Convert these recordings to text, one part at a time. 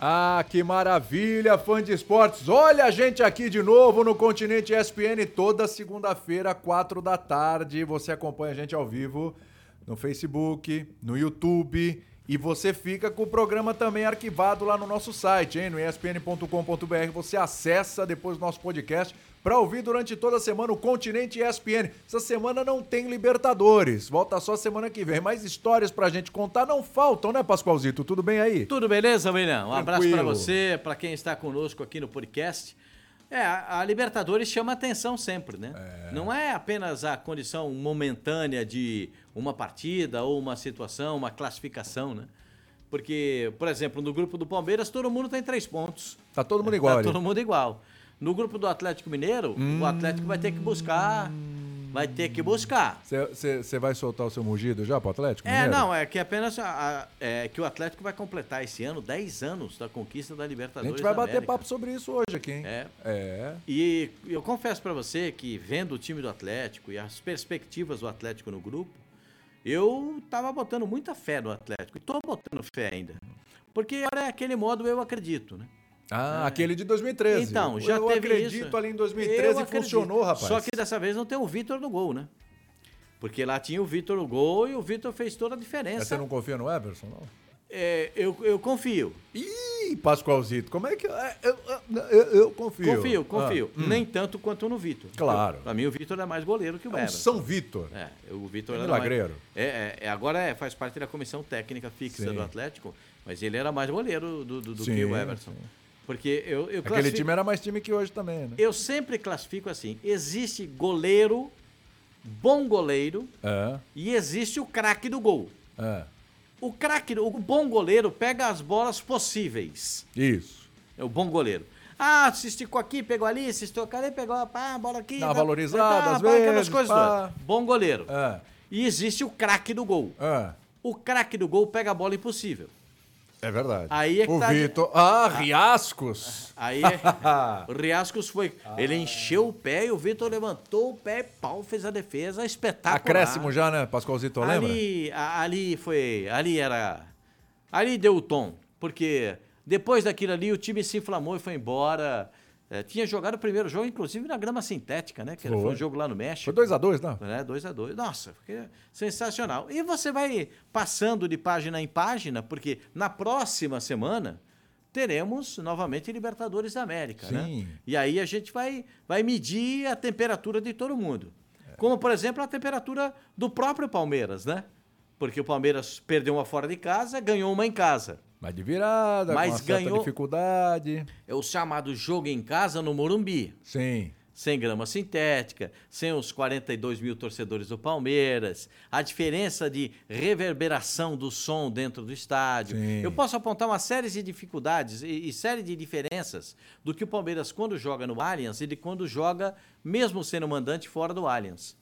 Ah, que maravilha, fã de esportes. Olha a gente aqui de novo no Continente ESPN toda segunda-feira, quatro da tarde. Você acompanha a gente ao vivo no Facebook, no YouTube e você fica com o programa também arquivado lá no nosso site, hein? no espn.com.br. Você acessa depois do nosso podcast para ouvir durante toda a semana o Continente ESPN. Essa semana não tem Libertadores, volta só semana que vem. Mais histórias pra gente contar não faltam, né, Pascoalzito? Tudo bem aí? Tudo beleza, William? Um abraço para você, para quem está conosco aqui no podcast. É, a Libertadores chama atenção sempre, né? É. Não é apenas a condição momentânea de uma partida ou uma situação, uma classificação, né? Porque, por exemplo, no grupo do Palmeiras, todo mundo tem três pontos. Tá todo mundo igual. Tá ali. todo mundo igual. No grupo do Atlético Mineiro, hum... o Atlético vai ter que buscar. Vai ter que buscar. Você vai soltar o seu mugido já pro Atlético? É, Mineiro? não, é que apenas a, a, é que o Atlético vai completar esse ano 10 anos da conquista da Libertadores. A gente vai bater papo sobre isso hoje aqui, hein? É. é. E eu confesso para você que vendo o time do Atlético e as perspectivas do Atlético no grupo, eu tava botando muita fé no Atlético e tô botando fé ainda. Porque é aquele modo eu acredito, né? Ah, é. aquele de 2013. Então, já eu teve acredito isso. ali em 2013 e funcionou, rapaz. Só que dessa vez não tem o Vitor no gol, né? Porque lá tinha o Vitor no gol e o Vitor fez toda a diferença. Mas você não confia no Everson, não? É, eu, eu confio. Ih, Pascoalzito, como é que. É, eu, eu, eu confio. Confio, confio. Ah, hum. Nem tanto quanto no Vitor. Claro. Pra mim, o Vitor é mais goleiro que o é Everson. São Vitor. É, o Vitor é milagreiro. Mais, é, é, agora é, faz parte da comissão técnica fixa sim. do Atlético, mas ele era mais goleiro do, do, do sim, que o Everson. Sim. Porque eu, eu Aquele time era mais time que hoje também, né? Eu sempre classifico assim: existe goleiro, bom goleiro, é. e existe o craque do gol. É. O craque, o bom goleiro pega as bolas possíveis. Isso. É o bom goleiro. Ah, se esticou aqui, pegou ali, se esticou ali, pegou pá, a bola aqui. Dá valorizada, tá, às pá, vezes. coisas pá. Bom goleiro. É. E existe o craque do gol. É. O craque do gol pega a bola impossível. É verdade. Aí é que o tá... Vitor. Ah, Riascos! Aí é... o Riascos foi. Ah. Ele encheu o pé e o Vitor levantou o pé, pau, fez a defesa espetacular. Acréscimo já, né, Pascoalzito? Lembra? Ali, ali foi. Ali era. Ali deu o tom. Porque depois daquilo ali o time se inflamou e foi embora. É, tinha jogado o primeiro jogo, inclusive, na grama sintética, né? Que foi, foi um jogo lá no México. Foi 2x2, não? É, 2x2. Nossa, sensacional. E você vai passando de página em página, porque na próxima semana teremos novamente Libertadores da América, né? Sim. né? E aí a gente vai, vai medir a temperatura de todo mundo. É. Como, por exemplo, a temperatura do próprio Palmeiras, né? Porque o Palmeiras perdeu uma fora de casa, ganhou uma em casa. Mas de virada, Mas ganhou dificuldade. É o chamado jogo em casa no Morumbi. Sim. Sem grama sintética, sem os 42 mil torcedores do Palmeiras, a diferença de reverberação do som dentro do estádio. Sim. Eu posso apontar uma série de dificuldades e, e série de diferenças do que o Palmeiras quando joga no Allianz e de quando joga, mesmo sendo mandante, fora do Allianz.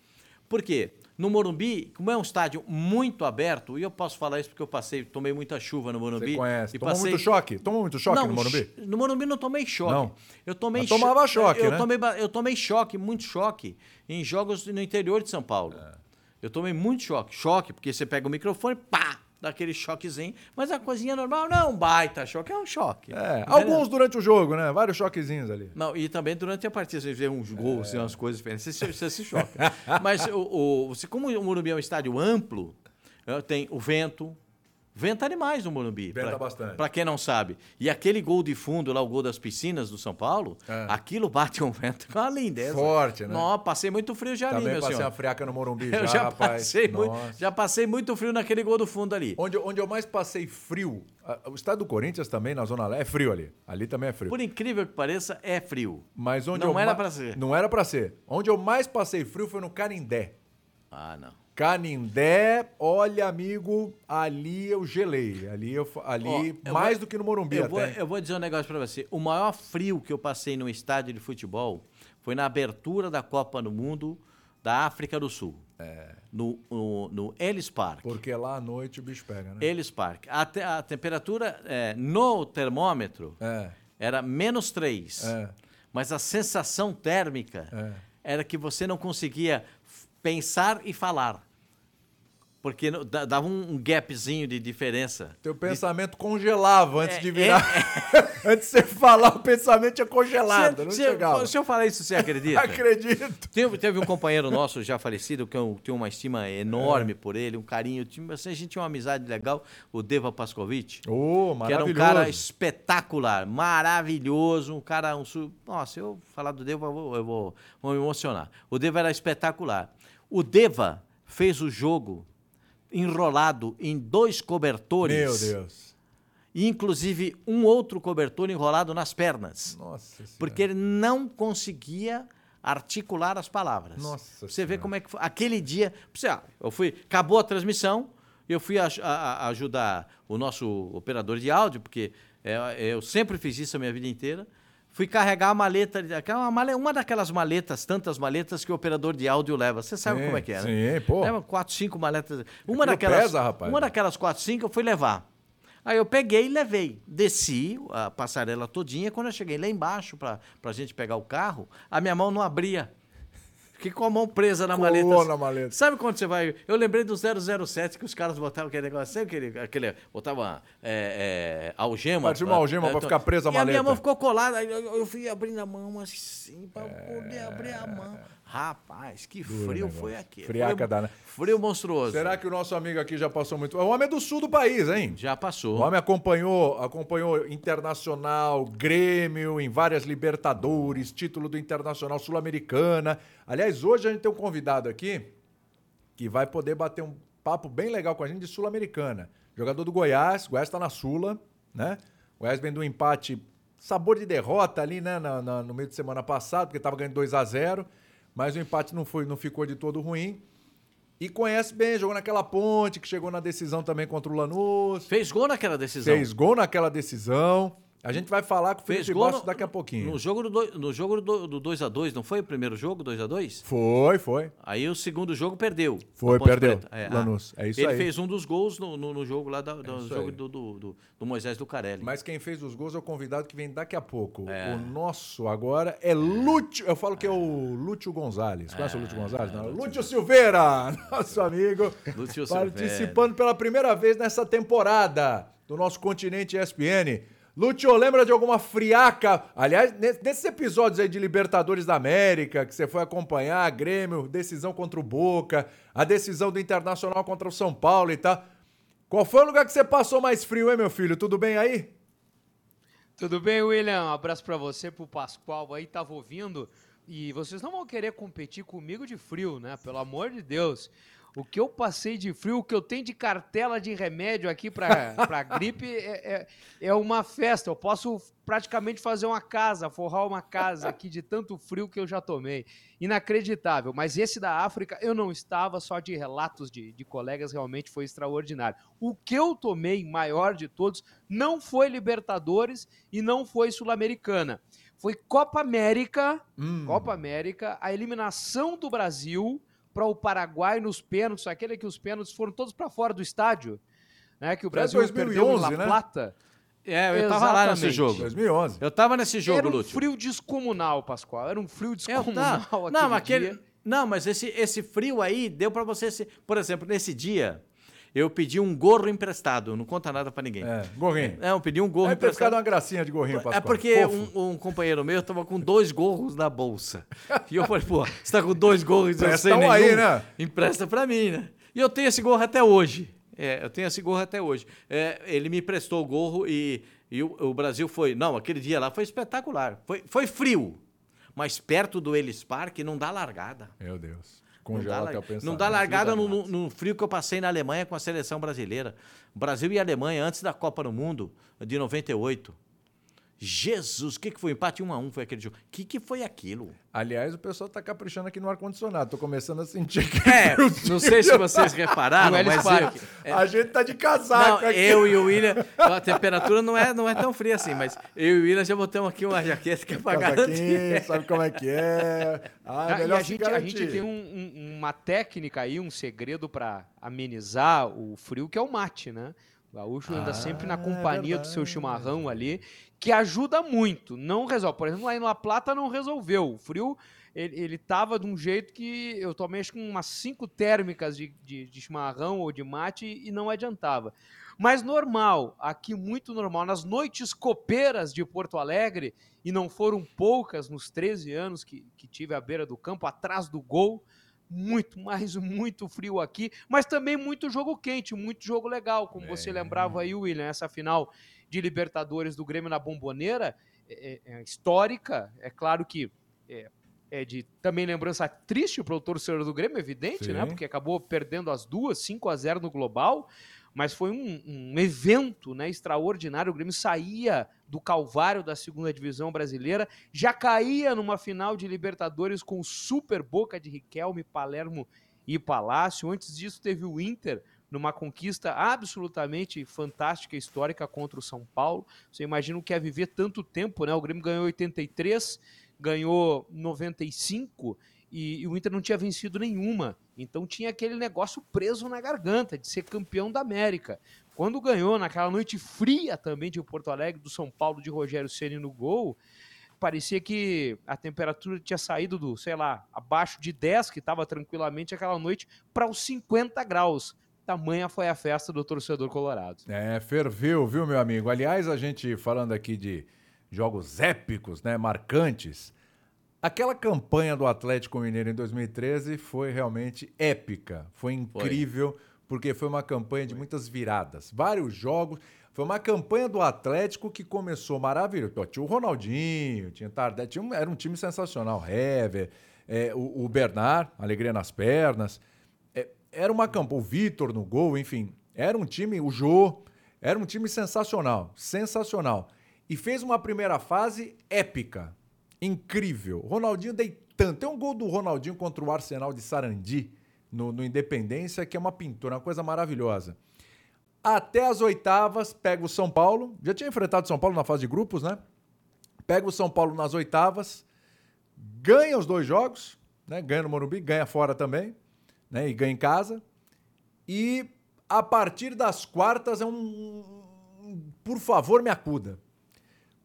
Por quê? No Morumbi, como é um estádio muito aberto, e eu posso falar isso porque eu passei, tomei muita chuva no Morumbi. Você conhece. E Tomou passei... muito choque? Tomou muito choque não, no Morumbi? No Morumbi não tomei choque. Não. Eu tomei Mas tomava choque, eu né? Tomei, eu tomei choque, muito choque, em jogos no interior de São Paulo. É. Eu tomei muito choque. Choque, porque você pega o microfone, pá, dá aquele choquezinho. Mas a coisinha normal não é um baita choque, é um choque. É, alguns durante o jogo, né? Vários choquezinhos ali. Não, e também durante a partida, você vê uns gols, é. umas coisas diferentes, você, você se choca. Mas o, o, você, como o Morumbi é um estádio amplo, eh, tem o vento, Venta demais no Morumbi. Venta pra, bastante. Pra quem não sabe. E aquele gol de fundo lá, o gol das piscinas do São Paulo, é. aquilo bate um vento com uma lindeza. Forte, né? Não, passei muito frio já Também ali, meu passei senhor. a friaca no Morumbi já, eu já rapaz. Passei muito, já passei muito frio naquele gol do fundo ali. Onde, onde eu mais passei frio, o estado do Corinthians também, na Zona Leste, é frio ali. Ali também é frio. Por incrível que pareça, é frio. Mas onde não eu era pra ser. Não era pra ser. Onde eu mais passei frio foi no Canindé. Ah, não. Canindé, olha, amigo, ali eu gelei. Ali, eu, ali Ó, mais vou, do que no Morumbi eu até. Vou, eu vou dizer um negócio pra você. O maior frio que eu passei no estádio de futebol foi na abertura da Copa do Mundo da África do Sul. É. No, no, no Ellis Park. Porque lá à noite o bicho pega, né? Ellis Park. A, te, a temperatura é, no termômetro é. era menos 3. É. Mas a sensação térmica É. era que você não conseguia pensar e falar. Porque dava um gapzinho de diferença. Teu pensamento de... congelava antes é, de virar. É, é... antes de você falar, o pensamento tinha congelado, cê, não cê, chegava. Se eu falar isso, você acredita? Acredito. Teve, teve, um companheiro nosso já falecido, que eu tenho uma estima enorme é. por ele, um carinho. Assim, a gente tinha uma amizade legal, o Deva Pascovitch. Oh, maravilhoso. Que era um cara espetacular, maravilhoso, um cara... Um, nossa, eu falar do Deva, eu vou, eu vou, vou me emocionar. O Deva era espetacular. O Deva fez o jogo enrolado em dois cobertores. Meu Deus. E, inclusive, um outro cobertor enrolado nas pernas. Nossa Porque ele não conseguia articular as palavras. Nossa Você vê como é que foi. Aquele dia. Você, ah, eu fui. Acabou a transmissão, eu fui a, a, a ajudar o nosso operador de áudio, porque é, eu sempre fiz isso a minha vida inteira. Fui carregar a maleta, uma, maleta, uma daquelas maletas, tantas maletas que o operador de áudio leva. Você sabe sim, como é que é, né? Sim, pô. Leva quatro, cinco maletas. Uma daquelas, pesa, rapaz. uma daquelas quatro, cinco eu fui levar. Aí eu peguei e levei. Desci a passarela todinha. Quando eu cheguei lá embaixo para a gente pegar o carro, a minha mão não abria. Fiquei com a mão presa na maleta. Colou na maleta. Sabe quando você vai. Eu lembrei do 007 que os caras botavam aquele negócio, sabe aquele. aquele botavam é, é, algema. Tinha uma algema é, pra ficar presa a maleta. E a minha mão ficou colada. Eu, eu fui abrindo a mão assim pra poder abrir a mão. Rapaz, que Duro frio negócio. foi aqui. Friaca dá, né? Frio monstruoso. Será que o nosso amigo aqui já passou muito? O homem é do sul do país, hein? Já passou. O homem acompanhou, acompanhou Internacional, Grêmio, em várias Libertadores, título do Internacional Sul-Americana. Aliás, hoje a gente tem um convidado aqui que vai poder bater um papo bem legal com a gente de Sul-Americana. Jogador do Goiás, Goiás está na Sula, né? Goiás vem do empate, sabor de derrota ali, né, na, na, no meio de semana passado, porque estava ganhando 2 a 0 mas o empate não, foi, não ficou de todo ruim. E conhece bem, jogou naquela ponte, que chegou na decisão também contra o Lanús. Fez gol naquela decisão. Fez gol naquela decisão. A gente vai falar com o Felipe Bastos daqui a pouquinho. No jogo do, no jogo do 2x2, não foi o primeiro jogo, 2x2? Foi, foi. Aí o segundo jogo perdeu. Foi, perdeu. É, Lanús, é isso ele aí. Ele fez um dos gols no, no, no jogo lá, do, é jogo do, do, do, Moisés do Carelli. Mas quem fez os gols é o convidado que vem daqui a pouco. É. O nosso agora é Lúcio, eu falo que é o Lúcio Gonzalez. Conhece é, o Lúcio Gonzalez? Não, Lúcio, Lúcio Silveira, nosso amigo. Lúcio participando pela primeira vez nessa temporada do nosso continente ESPN. Lúcio, lembra de alguma friaca? Aliás, nesses episódios aí de Libertadores da América, que você foi acompanhar, Grêmio, decisão contra o Boca, a decisão do Internacional contra o São Paulo e tal. Qual foi o lugar que você passou mais frio, hein, meu filho? Tudo bem aí? Tudo bem, William? Um abraço para você, pro Pascoal aí, tava ouvindo. E vocês não vão querer competir comigo de frio, né? Pelo amor de Deus. O que eu passei de frio, o que eu tenho de cartela de remédio aqui para gripe é, é, é, uma festa. Eu posso praticamente fazer uma casa, forrar uma casa aqui de tanto frio que eu já tomei. Inacreditável. Mas esse da África eu não estava, só de relatos de, de colegas, realmente foi extraordinário. O que eu tomei maior de todos não foi Libertadores e não foi Sul-Americana. Foi Copa América, hum. Copa América, a eliminação do Brasil para o Paraguai nos pênaltis, aquele que os pênaltis foram todos para fora do estádio, né? Que o Brasil 2011, perdeu La né? Plata. É, eu tava lá nesse jogo. 2011. Eu tava nesse jogo, Era um Lúcio. frio descomunal, Pascoal. Era um frio descomunal tá... Não, aquele dia. Não, mas esse, esse frio aí deu para você... Se... Por exemplo, nesse dia, eu pedi um gorro emprestado, não conta nada para ninguém. É, gorrinho. É, eu pedi um gorro é emprestado. uma gracinha de gorrinho, Pascoal. É porque um, um, companheiro meu tava com dois gorros na bolsa. E eu falei, pô, você tá com dois gorros e sem nenhum, aí, né? empresta para mim, né? E eu tenho esse gorro até hoje. É, eu tenho esse gorro até hoje. É, ele me emprestou o gorro e, e o, o, Brasil foi... Não, aquele dia lá foi espetacular. Foi, foi frio, mas perto do Ellis Park não dá largada. Meu Deus. Congela não dá, não dá largada no, no, no, frio que eu passei na Alemanha com a seleção brasileira. Brasil e Alemanha antes da Copa do Mundo de 98. Jesus, o que, que foi? Empate 1 a 1 foi aquele jogo. O que, que foi aquilo? Aliás, o pessoal tá caprichando aqui no ar-condicionado. Tô começando a sentir que. É, não sei se vocês repararam, mas. Eu, é, a gente tá de casaco não, aqui. Eu e o William, a temperatura não é, não é tão fria assim, mas eu e o William já botamos aqui uma jaqueta que é pra garantir. Sabe como é que é? Ah, é melhor a, gente, a gente tem um, um, uma técnica aí, um segredo para amenizar o frio, que é o mate, né? O gaúcho anda ah, sempre na companhia é do seu chimarrão ali que ajuda muito. Não resolve. Por exemplo, lá em La Plata não resolveu. O frio ele, ele tava de um jeito que eu tomei acho que umas cinco térmicas de, de, de chimarrão ou de mate e não adiantava. Mas normal, aqui muito normal, nas noites copeiras de Porto Alegre, e não foram poucas nos 13 anos que, que tive à beira do campo, atrás do gol, muito, mais muito frio aqui, mas também muito jogo quente, muito jogo legal, como é. você lembrava aí, William, essa final de Libertadores do Grêmio na Bomboneira, é, é, é histórica, é claro que é, é de também lembrança triste para o torcedor do Grêmio, evidente, né? Sim. né? Porque acabou perdendo as duas, 5 a 0 no global mas foi um, um, evento né, extraordinário. O Grêmio saía do calvário da segunda divisão brasileira, já caía numa final de Libertadores com Super Boca de Riquelme, Palermo e Palácio. Antes disso, teve o Inter numa conquista absolutamente fantástica, histórica contra o São Paulo. Você imagina o que é viver tanto tempo, né? O Grêmio ganhou 83, ganhou 95 e, e, o Inter não tinha vencido nenhuma. Então tinha aquele negócio preso na garganta de ser campeão da América. Quando ganhou naquela noite fria também de Porto Alegre, do São Paulo, de Rogério Ceni no gol, parecia que a temperatura tinha saído do, sei lá, abaixo de 10, que estava tranquilamente aquela noite, para os 50 graus. Tamanha foi a festa do torcedor colorado. É, ferveu, viu, meu amigo? Aliás, a gente falando aqui de jogos épicos, né, marcantes, Aquela campanha do Atlético Mineiro em 2013 foi realmente épica, foi incrível, foi. porque foi uma campanha de muitas viradas, vários jogos. Foi uma campanha do Atlético que começou maravilhoso. Tinha o Ronaldinho, tinha Tardelli, tinha um, era um time sensacional. Hever, é, o, o, Bernard, alegria nas pernas. Era uma campanha, o Vitor no gol, enfim. Era um time, o Jô, era um time sensacional, sensacional. E fez uma primeira fase épica incrível. Ronaldinho deitando. Tem um gol do Ronaldinho contra o Arsenal de Sarandi, no, no Independência, que é uma pintura, uma coisa maravilhosa. Até as oitavas, pega o São Paulo. Já tinha enfrentado o São Paulo na fase de grupos, né? Pega o São Paulo nas oitavas, ganha os dois jogos, né? Ganha no Morumbi, ganha fora também, né? E ganha em casa. E a partir das quartas é um, por favor, me acuda.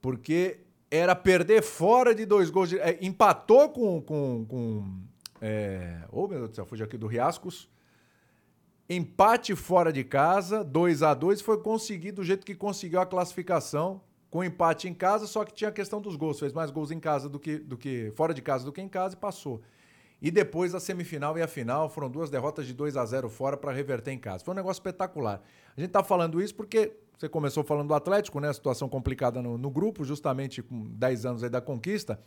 Porque era perder fora de dois gols. De, é, empatou com. com, com é, oh, meu Deus do céu, fugi aqui do Riascos. Empate fora de casa, 2 a 2 foi conseguido do jeito que conseguiu a classificação, com empate em casa, só que tinha a questão dos gols. Fez mais gols em casa do que, do que fora de casa do que em casa e passou. E depois a semifinal e a final foram duas derrotas de 2 a 0 fora para reverter em casa. Foi um negócio espetacular. A gente está falando isso porque você começou falando do Atlético, né? Situação complicada no, no grupo, justamente com 10 anos aí da conquista.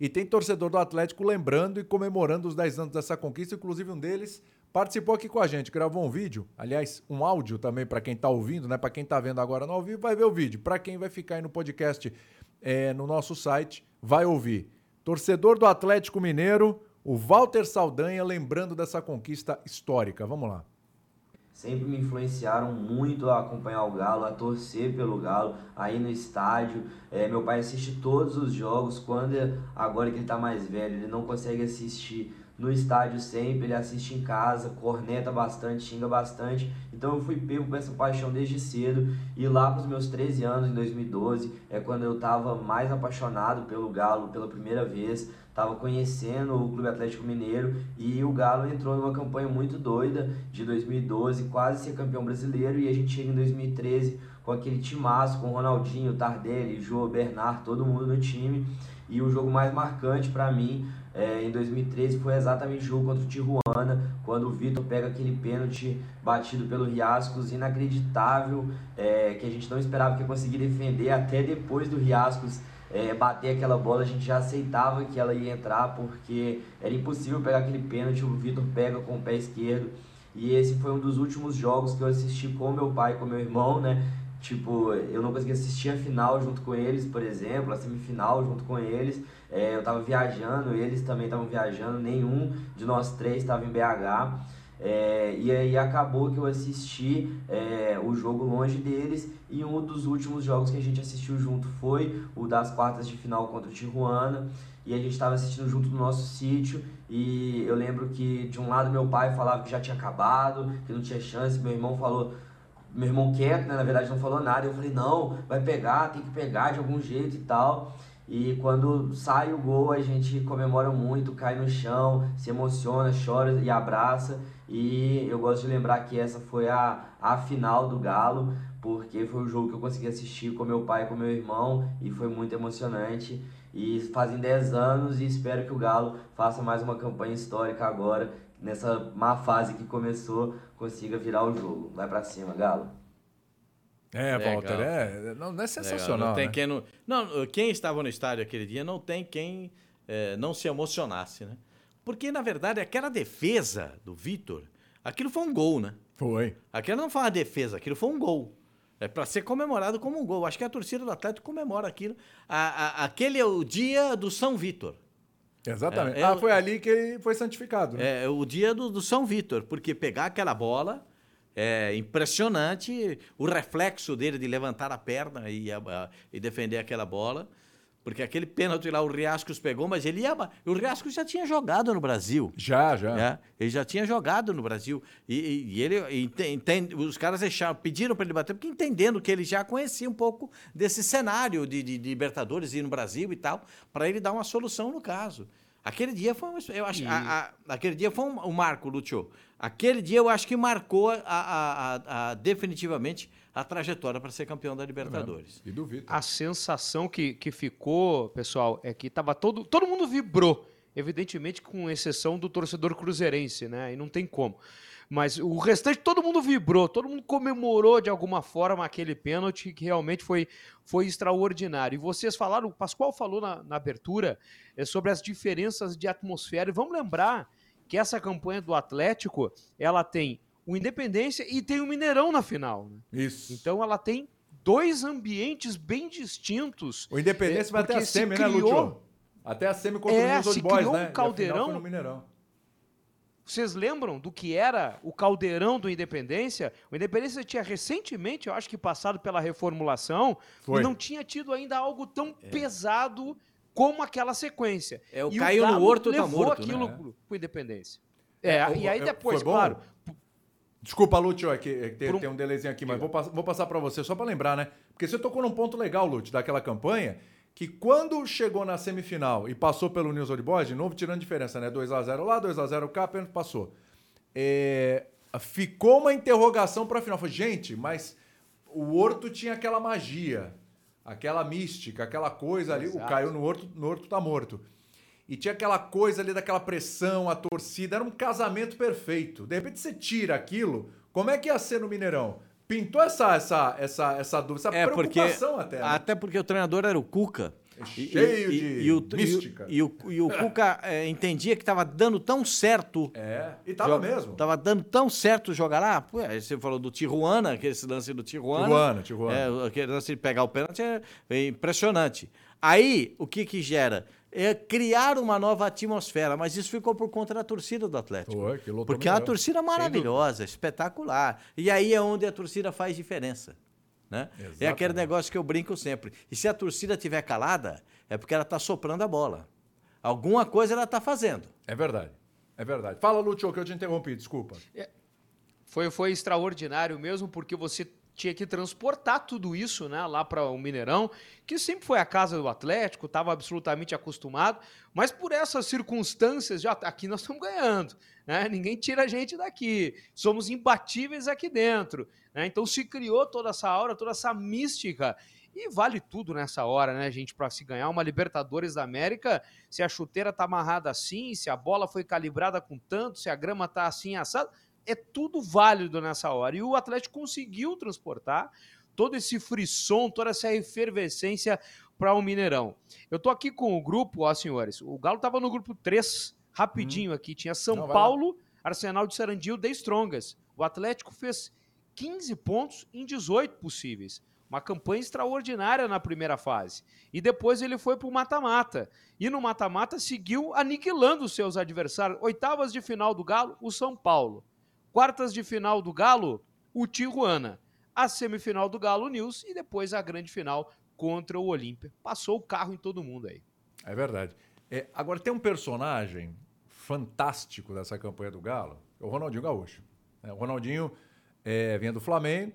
E tem torcedor do Atlético lembrando e comemorando os 10 anos dessa conquista, inclusive um deles participou aqui com a gente, gravou um vídeo, aliás, um áudio também para quem está ouvindo, né? Para quem está vendo agora no ao vivo, vai ver o vídeo. Para quem vai ficar aí no podcast é, no nosso site, vai ouvir. Torcedor do Atlético Mineiro, o Walter Saldanha lembrando dessa conquista histórica. Vamos lá sempre me influenciaram muito a acompanhar o Galo, a torcer pelo Galo, aí no estádio. É, meu pai assiste todos os jogos, quando agora que ele está mais velho, ele não consegue assistir no estádio sempre, ele assiste em casa, corneta bastante, xinga bastante. Então eu fui pego com essa paixão desde cedo e lá para os meus 13 anos, em 2012, é quando eu estava mais apaixonado pelo Galo pela primeira vez estava conhecendo o Clube Atlético Mineiro e o Galo entrou numa campanha muito doida de 2012, quase ser campeão brasileiro, e a gente chega em 2013 com aquele timaço, com Ronaldinho, Tardelli, Jô, Bernard, todo mundo no time. E o jogo mais marcante para mim é, em 2013 foi exatamente o jogo contra o Tijuana, quando o Vitor pega aquele pênalti batido pelo Riascos, inacreditável, é, que a gente não esperava que ia conseguir defender até depois do Riascos é, bater aquela bola, a gente já aceitava que ela ia entrar, porque era impossível pegar aquele pênalti, o Vitor pega com o pé esquerdo. E esse foi um dos últimos jogos que eu assisti com meu pai e com meu irmão, né? Tipo, eu não consegui assistir a final junto com eles, por exemplo, a semifinal junto com eles. É, eu tava viajando, eles também estavam viajando, nenhum de nós três estava em BH. É, e aí acabou que eu assisti é, o jogo longe deles e um dos últimos jogos que a gente assistiu junto foi o das quartas de final contra o Tijuana e a gente estava assistindo junto no nosso sítio e eu lembro que de um lado meu pai falava que já tinha acabado, que não tinha chance, meu irmão falou meu irmão quieto, né, na verdade não falou nada, eu falei não, vai pegar, tem que pegar de algum jeito e tal E quando sai o gol, a gente comemora muito, cai no chão, se emociona, chora e abraça. E eu gosto de lembrar que essa foi a, a final do Galo, porque foi o jogo que eu consegui assistir com meu pai e com meu irmão e foi muito emocionante. E fazem 10 anos e espero que o Galo faça mais uma campanha histórica agora, nessa má fase que começou, consiga virar o jogo. Vai para cima, Galo. É, Walter, é, não, não é sensacional. Não tem né? quem não, não, quem estava no estádio aquele dia não tem quem é, não se emocionasse, né? Porque, na verdade, aquela defesa do Vitor, aquilo foi um gol, né? Foi. Aquilo não foi uma defesa, aquilo foi um gol. É para ser comemorado como um gol. Acho que a torcida do Atlético comemora aquilo. A, a, aquele é o dia do São Vitor. Exatamente. É, é, ah, foi ali que ele foi santificado. Né? É, o dia do, do São Vitor, porque pegar aquela bola é impressionante o reflexo dele de levantar a perna e, a, e defender aquela bola. Porque aquele pênalti lá o Riascos pegou, mas ele ia. O Riascos já tinha jogado no Brasil. Já, já. É, ele já tinha jogado no Brasil. E, e, e ele. Entende, os caras deixaram, pediram para ele bater, porque entendendo que ele já conhecia um pouco desse cenário de, de, de Libertadores e no Brasil e tal, para ele dar uma solução no caso. Aquele dia foi um, eu acho, e... a, a, aquele dia foi um, um, marco, Lúcio. Aquele dia eu acho que marcou a, definitivamente a trajetória para ser campeão da Libertadores. É, e duvido. A sensação que, que ficou, pessoal, é que tava todo todo mundo vibrou, evidentemente com exceção do torcedor cruzeirense, né? E não tem como. Mas o restante, todo mundo vibrou, todo mundo comemorou de alguma forma aquele pênalti que realmente foi, foi extraordinário. E vocês falaram, o Pascoal falou na, na abertura é, sobre as diferenças de atmosfera. E vamos lembrar que essa campanha do Atlético, ela tem o Independência e tem o Mineirão na final. Né? Isso. Então ela tem dois ambientes bem distintos. O Independência é, vai até a semi, né, Lúcio? Até a semi contra é, o News Old Boys, né? Um caldeirão, no Mineirão. Vocês lembram do que era o caldeirão do Independência? O Independência tinha recentemente, eu acho que passado pela reformulação, Foi. e não tinha tido ainda algo tão é. pesado como aquela sequência. É, o e caiu o no horto tá levou morto, aquilo né? pro Independência. É, é e aí depois, claro... Desculpa, Lúcio, é que, é que tem, um... tem, um delayzinho aqui, mas vou, vou passar para você só para lembrar, né? Porque você tocou num ponto legal, Lúcio, daquela campanha, que quando chegou na semifinal e passou pelo News Old Boys, de novo tirando diferença, né? 2x0 lá, 2x0 cá, apenas passou. É, ficou uma interrogação para a final. Falei, gente, mas o Horto tinha aquela magia, aquela mística, aquela coisa ali. Exato. O caiu no Horto, no Horto tá morto. E tinha aquela coisa ali daquela pressão, a torcida, era um casamento perfeito. De repente você tira aquilo, como é que ia ser no Mineirão? Pintou essa, essa, essa, essa dúvida, essa é preocupação porque, até. Né? Até porque o treinador era o Cuca. É cheio e, de e, e o, mística. E, o, e o Cuca é, entendia que estava dando tão certo. É, e estava mesmo. Estava dando tão certo jogar lá. Pô, você falou do Tijuana, aquele lance do Tijuana. Tijuana, Tijuana. É, aquele lance de pegar o pênalti é impressionante. Aí, o que que gera? É criar uma nova atmosfera, mas isso ficou por conta da torcida do Atlético. Oi, porque é uma torcida maravilhosa, espetacular. E aí é onde a torcida faz diferença. Né? É aquele negócio que eu brinco sempre. E se a torcida estiver calada, é porque ela está soprando a bola. Alguma coisa ela está fazendo. É verdade. É verdade. Fala, Lúcio, que eu te interrompi, desculpa. É, foi, foi extraordinário mesmo, porque você tinha que transportar tudo isso né, lá para o Mineirão, que sempre foi a casa do Atlético, estava absolutamente acostumado, mas por essas circunstâncias, já aqui nós estamos ganhando, né? ninguém tira a gente daqui, somos imbatíveis aqui dentro. Né? Então se criou toda essa aura, toda essa mística. E vale tudo nessa hora, né, gente, para se ganhar uma Libertadores da América, se a chuteira tá amarrada assim, se a bola foi calibrada com tanto, se a grama tá assim assada, é tudo válido nessa hora. E o Atlético conseguiu transportar todo esse frisson, toda essa efervescência para o Mineirão. Eu tô aqui com o grupo, ó, senhores. O Galo tava no grupo 3, rapidinho hum. aqui. Tinha São Não, Paulo, Arsenal de Sarandil, The Strongas. O Atlético fez 15 pontos em 18 possíveis. Uma campanha extraordinária na primeira fase. E depois ele foi para o mata-mata. E no mata-mata seguiu aniquilando os seus adversários. Oitavas de final do Galo, o São Paulo. Quartas de final do Galo, o Tijuana. A semifinal do Galo News e depois a grande final contra o Olímpia. Passou o carro em todo mundo aí. É verdade. É, agora tem um personagem fantástico dessa campanha do Galo, é o Ronaldinho Gaúcho. É, o Ronaldinho é, vinha do Flamengo,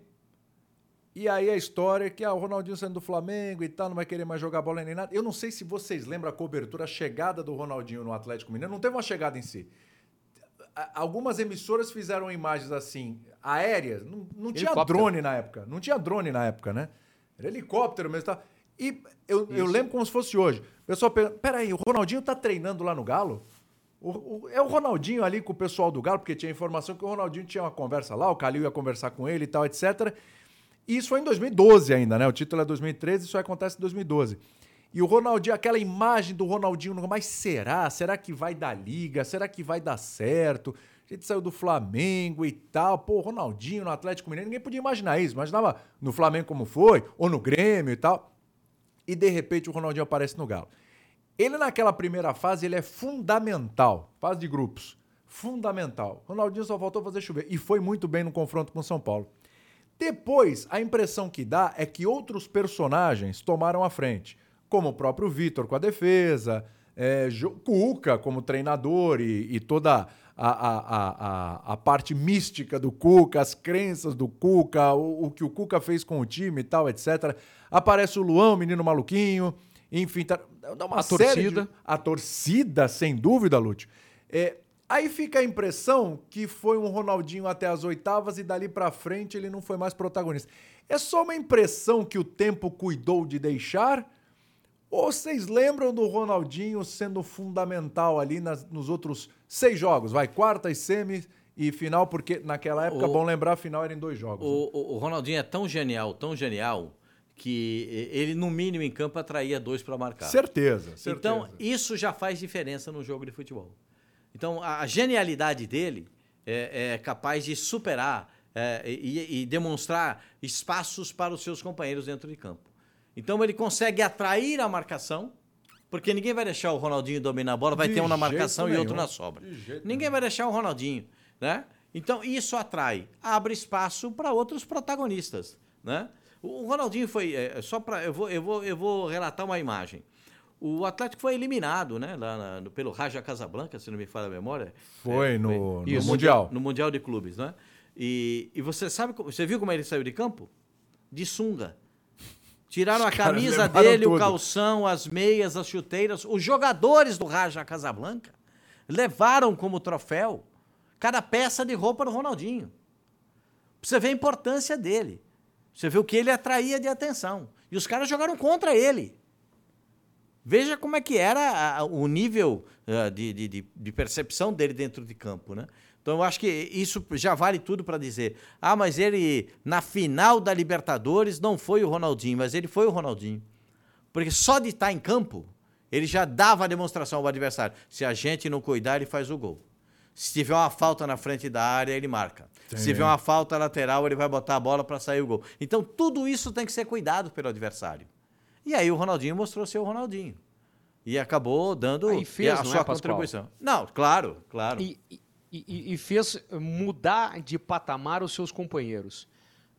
E aí a história é que ah, o Ronaldinho saindo do Flamengo e tal, não vai querer mais jogar bola nem nada. Eu não sei se vocês lembram a cobertura, a chegada do Ronaldinho no Atlético Mineiro. Não teve uma chegada em si. Algumas emissoras fizeram imagens assim, aéreas. Não, não tinha drone na época. Não tinha drone na época, né? Era helicóptero mesmo. Tá? E eu, eu lembro como se fosse hoje. O pessoal pergunta, peraí, o Ronaldinho tá treinando lá no Galo? O, o, é o Ronaldinho ali com o pessoal do Galo, porque tinha informação que o Ronaldinho tinha uma conversa lá, o Calil ia conversar com ele e tal, etc. E isso foi em 2012 ainda, né? O título é 2013, isso acontece em 2012. E o Ronaldinho, aquela imagem do Ronaldinho, mas será? Será que vai dar liga? Será que vai dar certo? A gente saiu do Flamengo e tal. Pô, Ronaldinho no Atlético Mineiro, ninguém podia imaginar isso. Imaginava no Flamengo como foi, ou no Grêmio e tal. E de repente o Ronaldinho aparece no Galo. Ele naquela primeira fase, ele é fundamental. Fase de grupos. Fundamental. Ronaldinho só faltou fazer chover. E foi muito bem no confronto com o São Paulo. Depois, a impressão que dá é que outros personagens tomaram a frente, como o próprio Vitor com a defesa, é, Cuca como treinador e, e toda a, a, a, a, parte mística do Cuca, as crenças do Cuca, o, o, que o Cuca fez com o time e tal, etc. Aparece o Luão, menino maluquinho, enfim, tá, dá uma a torcida. De, a torcida, sem dúvida, Lúcio. É, Aí fica a impressão que foi um Ronaldinho até as oitavas e dali para frente ele não foi mais protagonista. É só uma impressão que o tempo cuidou de deixar? Ou vocês lembram do Ronaldinho sendo fundamental ali nas, nos outros seis jogos? Vai, quartas, semis e final, porque naquela época, o, bom lembrar, a final era em dois jogos. O, né? o, o Ronaldinho é tão genial, tão genial, que ele, no mínimo, em campo, atraía dois para marcar. Certeza, certeza. Então, isso já faz diferença no jogo de futebol. Então, a genialidade dele é, é capaz de superar é, e, e, demonstrar espaços para os seus companheiros dentro de campo. Então, ele consegue atrair a marcação, porque ninguém vai deixar o Ronaldinho dominar a bola, vai de ter um na marcação nenhum. e outro na sobra. Ninguém nenhum. vai deixar o Ronaldinho, né? Então, isso atrai, abre espaço para outros protagonistas, né? O Ronaldinho foi, é, só para, eu vou, eu, vou, eu vou relatar uma imagem. O Atlético foi eliminado, né? Lá na, pelo Raja Casablanca, se não me falha a memória. Foi, é, no, foi no, no Mundial. No Mundial de Clubes, né? E, e você sabe, você viu como ele saiu de campo? De sunga. Tiraram Os a camisa dele, tudo. o calção, as meias, as chuteiras. Os jogadores do Raja Casablanca levaram como troféu cada peça de roupa do Ronaldinho. Você vê a importância dele. Você vê o que ele atraía de atenção. E os caras jogaram contra ele. Veja como é que era o nível uh, de, de, de, percepção dele dentro de campo, né? Então eu acho que isso já vale tudo para dizer. Ah, mas ele na final da Libertadores não foi o Ronaldinho, mas ele foi o Ronaldinho. Porque só de estar em campo, ele já dava a demonstração ao adversário. Se a gente não cuidar, ele faz o gol. Se tiver uma falta na frente da área, ele marca. Sim. Se tiver uma falta lateral, ele vai botar a bola para sair o gol. Então tudo isso tem que ser cuidado pelo adversário. E aí o Ronaldinho mostrou ser o Ronaldinho. E acabou dando fez, a sua é, contribuição. Não, claro, claro. E, e, e, fez mudar de patamar os seus companheiros.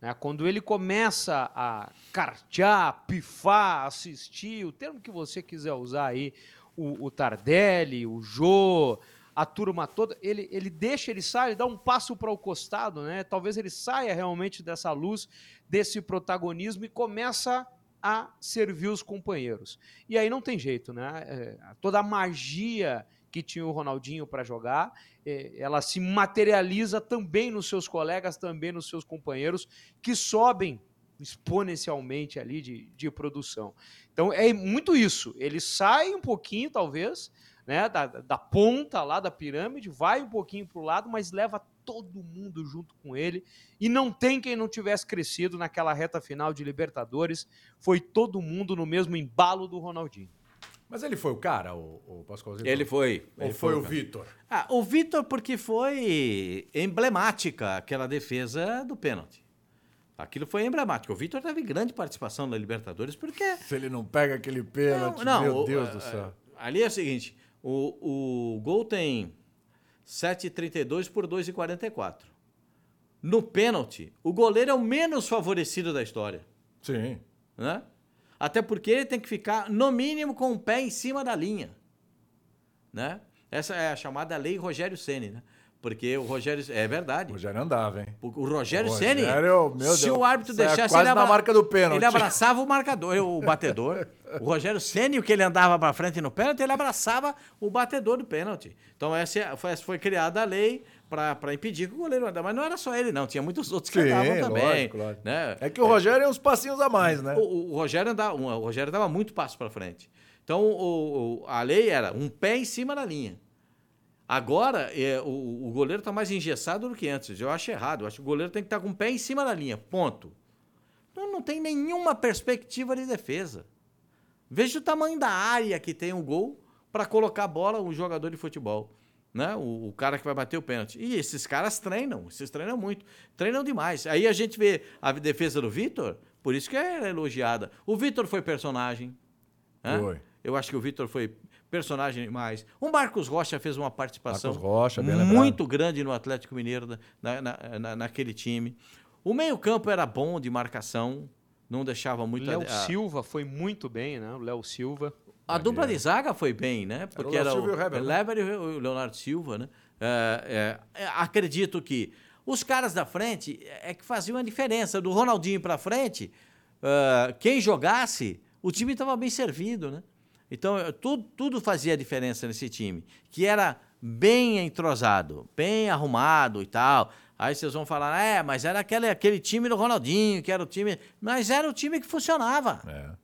Né? Quando ele começa a cartear, pifar, assistir, o termo que você quiser usar aí, o, o Tardelli, o Jô, a turma toda, ele, ele deixa, ele sai, ele dá um passo para o costado, né? Talvez ele saia realmente dessa luz, desse protagonismo e começa a servir os companheiros. E aí não tem jeito, né? É, toda a magia que tinha o Ronaldinho para jogar, é, ela se materializa também nos seus colegas, também nos seus companheiros, que sobem exponencialmente ali de, de produção. Então é muito isso. Ele sai um pouquinho, talvez, né, da, da ponta lá da pirâmide, vai um pouquinho para o lado, mas leva todo mundo junto com ele. E não tem quem não tivesse crescido naquela reta final de Libertadores. Foi todo mundo no mesmo embalo do Ronaldinho. Mas ele foi o cara, o, o Pascoalzinho? Ele foi. Ou ele foi, foi o Vitor? Ah, o Vitor porque foi emblemática aquela defesa do pênalti. Aquilo foi emblemático. O Vitor teve grande participação na Libertadores porque... Se ele não pega aquele pênalti, não, não, meu o, Deus do céu. Ali é o seguinte, o, o gol tem 7,32 por 2,44. No pênalti, o goleiro é o menos favorecido da história. Sim. Né? Até porque ele tem que ficar, no mínimo, com o pé em cima da linha. Né? Essa é a chamada lei Rogério Ceni, né? Porque o Rogério. É verdade. O Rogério andava, hein? O, o Rogério Ceni. Se Deus, o árbitro saia deixasse quase ele na marca do pênalti. Ele abraçava o marcador, o batedor. o Rogério Ceni, o que ele andava para frente no pênalti, ele abraçava o batedor do pênalti. Então essa foi, foi criada a lei para impedir que o goleiro andasse. Mas não era só ele, não. Tinha muitos outros que Sim, andavam também. lógico, lógico. Né? É que o Rogério é uns passinhos a mais, né? O, o Rogério andava, o Rogério dava muito passo para frente. Então o, a lei era um pé em cima da linha. Agora é, o, o goleiro está mais engessado do que antes. Eu acho errado. Eu acho que o goleiro tem que estar com o pé em cima da linha. Ponto. Então não tem nenhuma perspectiva de defesa. Veja o tamanho da área que tem o gol para colocar a bola o jogador de futebol. Né? O, o cara que vai bater o pênalti. E esses caras treinam, esses treinam muito. Treinam demais. Aí a gente vê a defesa do Vitor, por isso que é elogiada. O Vitor foi personagem. né? Foi. Eu acho que o Vitor foi personagem demais. O Marcos Rocha fez uma participação Rocha, muito grande no Atlético Mineiro, na, na- na- naquele time. O meio-campo era bom de marcação, não deixava muito. Léo a- Silva foi muito bem, né? O Léo Silva. A dupla de zaga foi bem, né? Porque era, o o Heber, né? Lever e o Leonardo Silva, né? É, é, é, acredito que os caras da frente é que faziam a diferença. Do Ronaldinho para frente, é, quem jogasse, o time estava bem servido, né? Então, é, tudo, tudo fazia diferença nesse time, que era bem entrosado, bem arrumado e tal. Aí vocês vão falar, é, mas era aquele, aquele time do Ronaldinho, que era o time. Mas era o time que funcionava. É.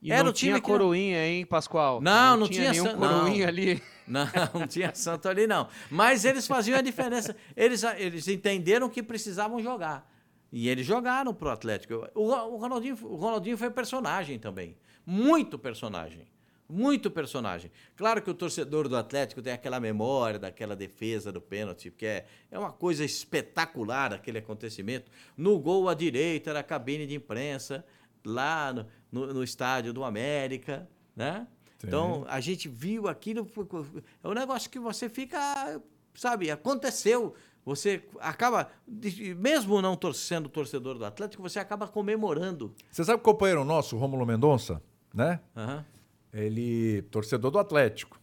E Era não o time tinha não- coroinha, hein, Pascoal? Não, não tinha nenhum san- coroinha não. ali. Não, não tinha santo ali, não. Mas eles faziam a diferença. Eles, eles entenderam que precisavam jogar. E eles jogaram pro Atlético. O, o Ronaldinho, o Ronaldinho foi personagem também. Muito personagem. Muito personagem. Claro que o torcedor do Atlético tem aquela memória daquela defesa do pênalti, porque é, é uma coisa espetacular aquele acontecimento. No gol à direita era a cabine de imprensa, lá no, no, no estádio do América, né? Então, a gente viu aquilo. É um negócio que você fica. Sabe, aconteceu. Você acaba. Mesmo não sendo torcedor do Atlético, você acaba comemorando. Você sabe o companheiro nosso, Rômulo Mendonça, né? Aham. Ele, torcedor do Atlético.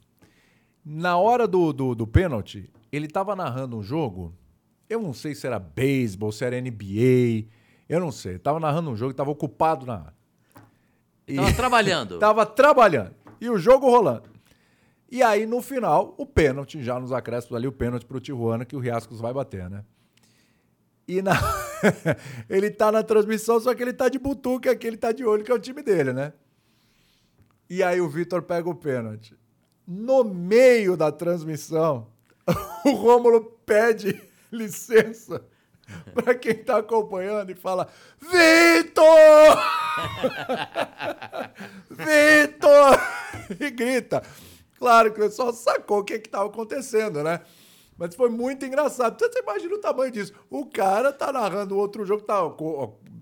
Na hora do, do, do pênalti, ele tava narrando um jogo. Eu não sei se era beisebol, se era NBA. Eu não sei. Tava narrando um jogo tava ocupado na área. E- Tava trabalhando. Tava trabalhando. E o jogo rolando. E aí, no final, o pênalti, já nos acréscimos ali, o pênalti pro Tijuana, que o Riascos vai bater, né? E na... ele tá na transmissão, só que ele tá de butuca aqui, ele tá de olho, que é o time dele, né? E aí o Vitor pega o pênalti. No meio da transmissão, o Rômulo pede licença para quem tá acompanhando e fala: Vitor! Vitor! E grita. Claro que o pessoal sacou o que estava acontecendo, né? Mas foi muito engraçado. Você imagina o tamanho disso. O cara tá narrando outro jogo, tá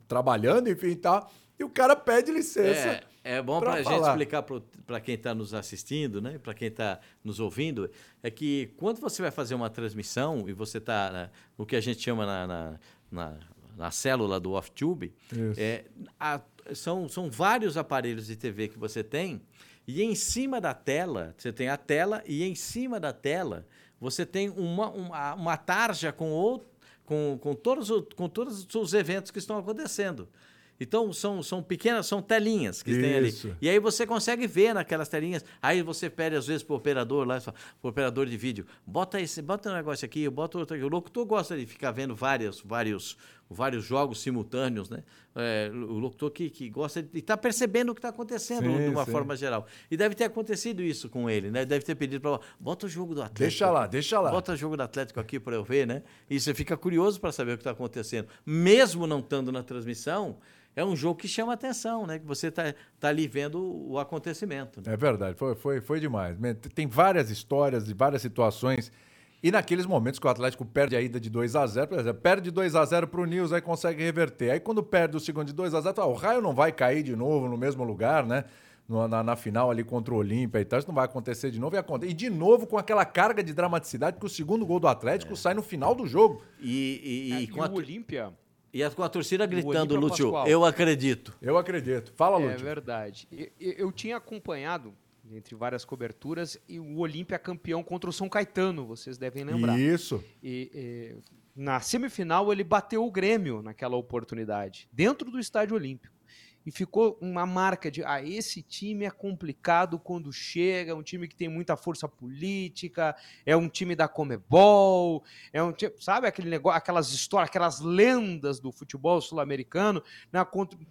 trabalhando, enfim, tá. E o cara pede licença. É, é bom para a gente explicar para quem está nos assistindo, né? para quem está nos ouvindo, é que quando você vai fazer uma transmissão e você está no que a gente chama na, na, na, na célula do off-tube, é, a- são, são vários aparelhos de TV que você tem e em cima da tela, você tem a tela e em cima da tela você tem uma, uma, uma tarja com, outro, com, com, todos, o- com todos os eventos que estão acontecendo. Então, são, são pequenas, são telinhas que tem ali. Isso. E aí você consegue ver naquelas telinhas. Aí você pede, às vezes, pro operador lá, pro operador de vídeo, bota esse, bota um negócio aqui, bota outro aqui. O locutor gosta de ficar vendo vários, vários, vários jogos simultâneos, né? É, o locutor que, que gosta de estar percebendo o que está acontecendo Sim, de uma sim. forma geral. E deve ter acontecido isso com ele, né? Deve ter pedido para bota o jogo do Atlético. Deixa lá, deixa lá. Bota o jogo do Atlético aqui para eu ver, né? E você fica curioso para saber o que está acontecendo. Mesmo não estando na transmissão, é um jogo que chama atenção, né? Que você está tá ali vendo o acontecimento. né? É verdade, foi, foi, foi demais. Tem várias histórias e várias situações. E naqueles momentos que o Atlético perde a ida de 2 a 0 por exemplo, perde 2 a 0 pro Nils, aí consegue reverter. Aí quando perde o segundo de 2 a 0 fala, "Ah, o Raio não vai cair de novo no mesmo lugar, né? Na, na final ali contra o Olímpia e tal, isso não vai acontecer de novo. E, aconte- e de novo com aquela carga de dramaticidade, porque o segundo gol do Atlético sai no final do jogo. E, e, e E, com, a, o Olímpia, e a- com a torcida gritando, Lúcio, Pascoal. eu acredito. Eu acredito. Fala, é Lúcio. verdade. E- e- Eu, tinha acompanhado entre várias coberturas, e o Olímpia campeão contra o São Caetano, vocês devem lembrar. Isso. E, e, na semifinal ele bateu o Grêmio naquela oportunidade, dentro do Estádio Olímpico. E ficou uma marca de, ah, esse time é complicado quando chega, é um time que tem muita força política, é um time da Comebol, é um time, sabe aquele negócio, aquelas histórias, aquelas lendas do futebol sul-americano, né,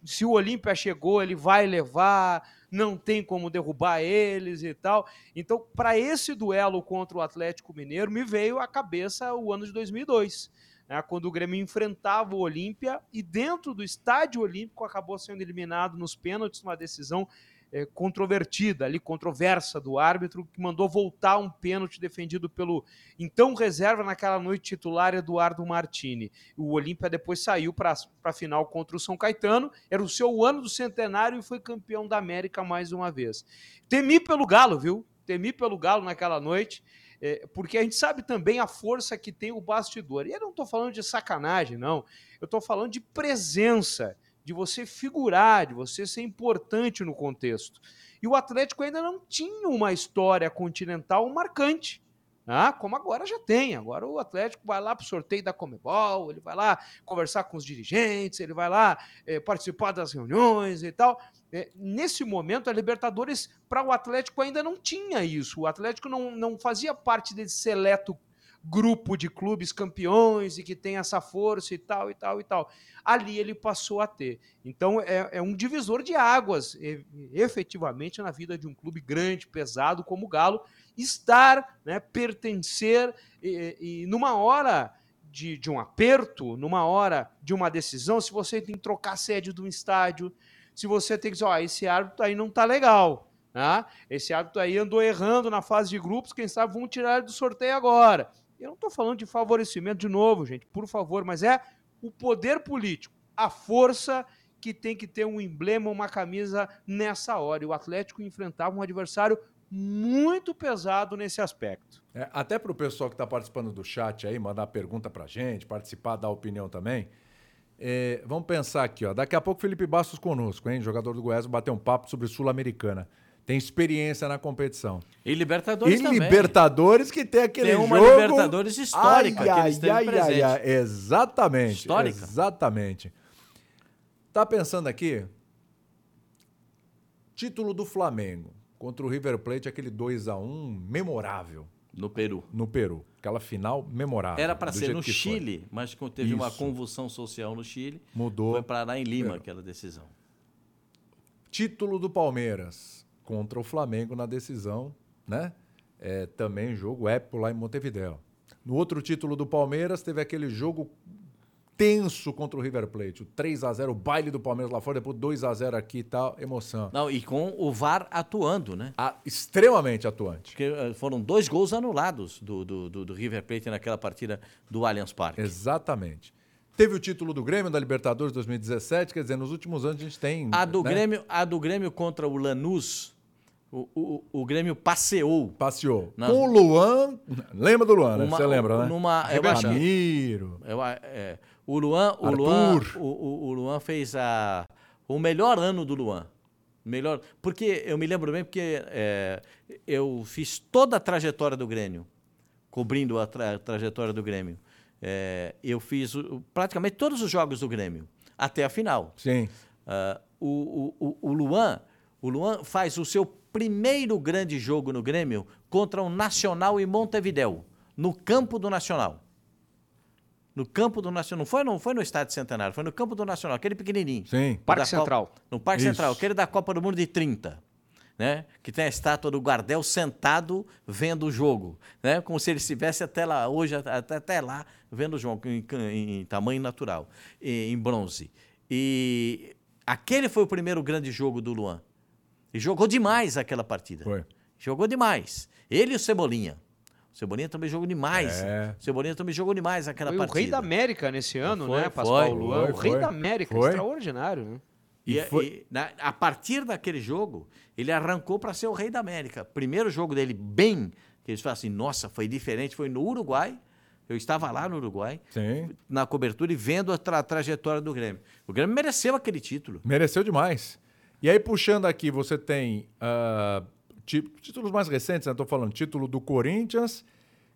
se o Olímpia chegou, ele vai levar, não tem como derrubar eles e tal. Então, para esse duelo contra o Atlético Mineiro, me veio à cabeça o ano de 2002. Né, quando o Grêmio enfrentava o Olímpia e dentro do estádio olímpico acabou sendo eliminado nos pênaltis, uma decisão é, controvertida, ali, controversa do árbitro, que mandou voltar um pênalti defendido pelo então reserva naquela noite titular Eduardo Martini. O Olímpia depois saiu para a final contra o São Caetano, era o seu ano do centenário e foi campeão da América mais uma vez. Temi pelo Galo, viu? Temi pelo Galo naquela noite. É, porque a gente sabe também a força que tem o bastidor. E eu não estou falando de sacanagem, não. Eu estou falando de presença, de você figurar, de você ser importante no contexto. E o Atlético ainda não tinha uma história continental marcante. Ah, como agora já tem. Agora o Atlético vai lá para o sorteio da Comebol, ele vai lá conversar com os dirigentes, ele vai lá é, participar das reuniões e tal. É, nesse momento, a Libertadores, para o Atlético, ainda não tinha isso. O Atlético não, não fazia parte desse seleto grupo de clubes campeões e que tem essa força e tal e tal e tal. Ali ele passou a ter. Então é, é um divisor de águas, e, efetivamente, na vida de um clube grande, pesado como o Galo, estar, né, pertencer e, e numa hora de, de um aperto, numa hora de uma decisão, se você tem que trocar sede de um estádio, se você tem que dizer, ó, esse árbitro aí não tá legal. Né? Esse árbitro aí andou errando na fase de grupos, quem sabe vão tirar ele do sorteio agora. Eu não estou falando de favorecimento de novo, gente, por favor, mas é o poder político, a força que tem que ter um emblema, uma camisa nessa hora. E o Atlético enfrentava um adversário muito pesado nesse aspecto. É, até para o pessoal que está participando do chat aí, mandar pergunta para gente, participar, dar opinião também. É, vamos pensar aqui, ó. Daqui a pouco Felipe Bastos conosco, hein? Jogador do Goiás, bater um papo sobre Sul-Americana tem experiência na competição. E Libertadores e também. Libertadores que tem aquele tem uma jogo... Libertadores histórica ai, que eles ai, ai, ai, Exatamente. Histórica. Exatamente. Tá pensando aqui? Título do Flamengo contra o River Plate, aquele 2 a 1 memorável. No Peru. No Peru. Aquela final memorável. Era para ser no Chile, foi. mas teve Isso. uma convulsão social no Chile. Mudou. Foi parar em Lima aquela decisão. Título do Palmeiras contra o Flamengo na decisão, né? É, também jogo épico lá em Montevideo. No outro título do Palmeiras, teve aquele jogo tenso contra o River Plate. O 3 a 0 o baile do Palmeiras lá fora, depois 2 a 0 aqui e tal, emoção. Não, e com o VAR atuando, né? Ah, extremamente atuante. Porque eh, foram dois gols anulados do, do, do, do River Plate naquela partida do Allianz Parque. Exatamente. Teve o título do Grêmio da Libertadores 2017, quer dizer, nos últimos anos a gente tem. A do, né? Grêmio, a do Grêmio contra o Lanús, o, o, o Grêmio passeou. Passeou. Nas... Com o Luan. Lembra do Luan, né? Você lembra, né? Numa, eu Ramiro. Eu, é, o Luan, o Luan, o, o, Luan fez a, o melhor ano do Luan. Melhor, porque eu me lembro bem porque é, eu fiz toda a trajetória do Grêmio, cobrindo a tra trajetória do Grêmio. É, eu fiz praticamente todos os jogos do Grêmio, até a final. Sim. Uh, o, o, o, Luan, o Luan faz o seu primeiro grande jogo no Grêmio contra o Nacional em Montevidéu, no campo do Nacional. No campo do Nacional. Não foi, não foi no Estádio Centenário, foi no campo do Nacional, aquele pequenininho. Sim. Parque Central. Copa, no Parque Isso. Central, aquele da Copa do Mundo de 30. Né? Que tem a estátua do Guardel sentado vendo o jogo, né? Como se ele estivesse até lá, hoje, até, até lá, vendo o jogo em, em, em tamanho natural, em, em bronze. E aquele foi o primeiro grande jogo do Luan. E jogou demais aquela partida. Foi. Jogou demais. Ele e o Cebolinha. O Cebolinha também jogou demais. É. O Cebolinha também jogou demais aquela foi partida. o rei da América nesse ano, foi, né, Pascoal foi, Luan? Foi, o rei da América, foi. extraordinário, né? E, e, e na, a partir daquele jogo, ele arrancou para ser o rei da América. Primeiro jogo dele bem, que eles falam assim, nossa, foi diferente, foi no Uruguai. Eu estava lá no Uruguai, Sim. na cobertura e vendo a tra trajetória do Grêmio. O Grêmio mereceu aquele título. Mereceu demais. E aí, puxando aqui, você tem uh, títulos mais recentes, né? Tô falando título do Corinthians,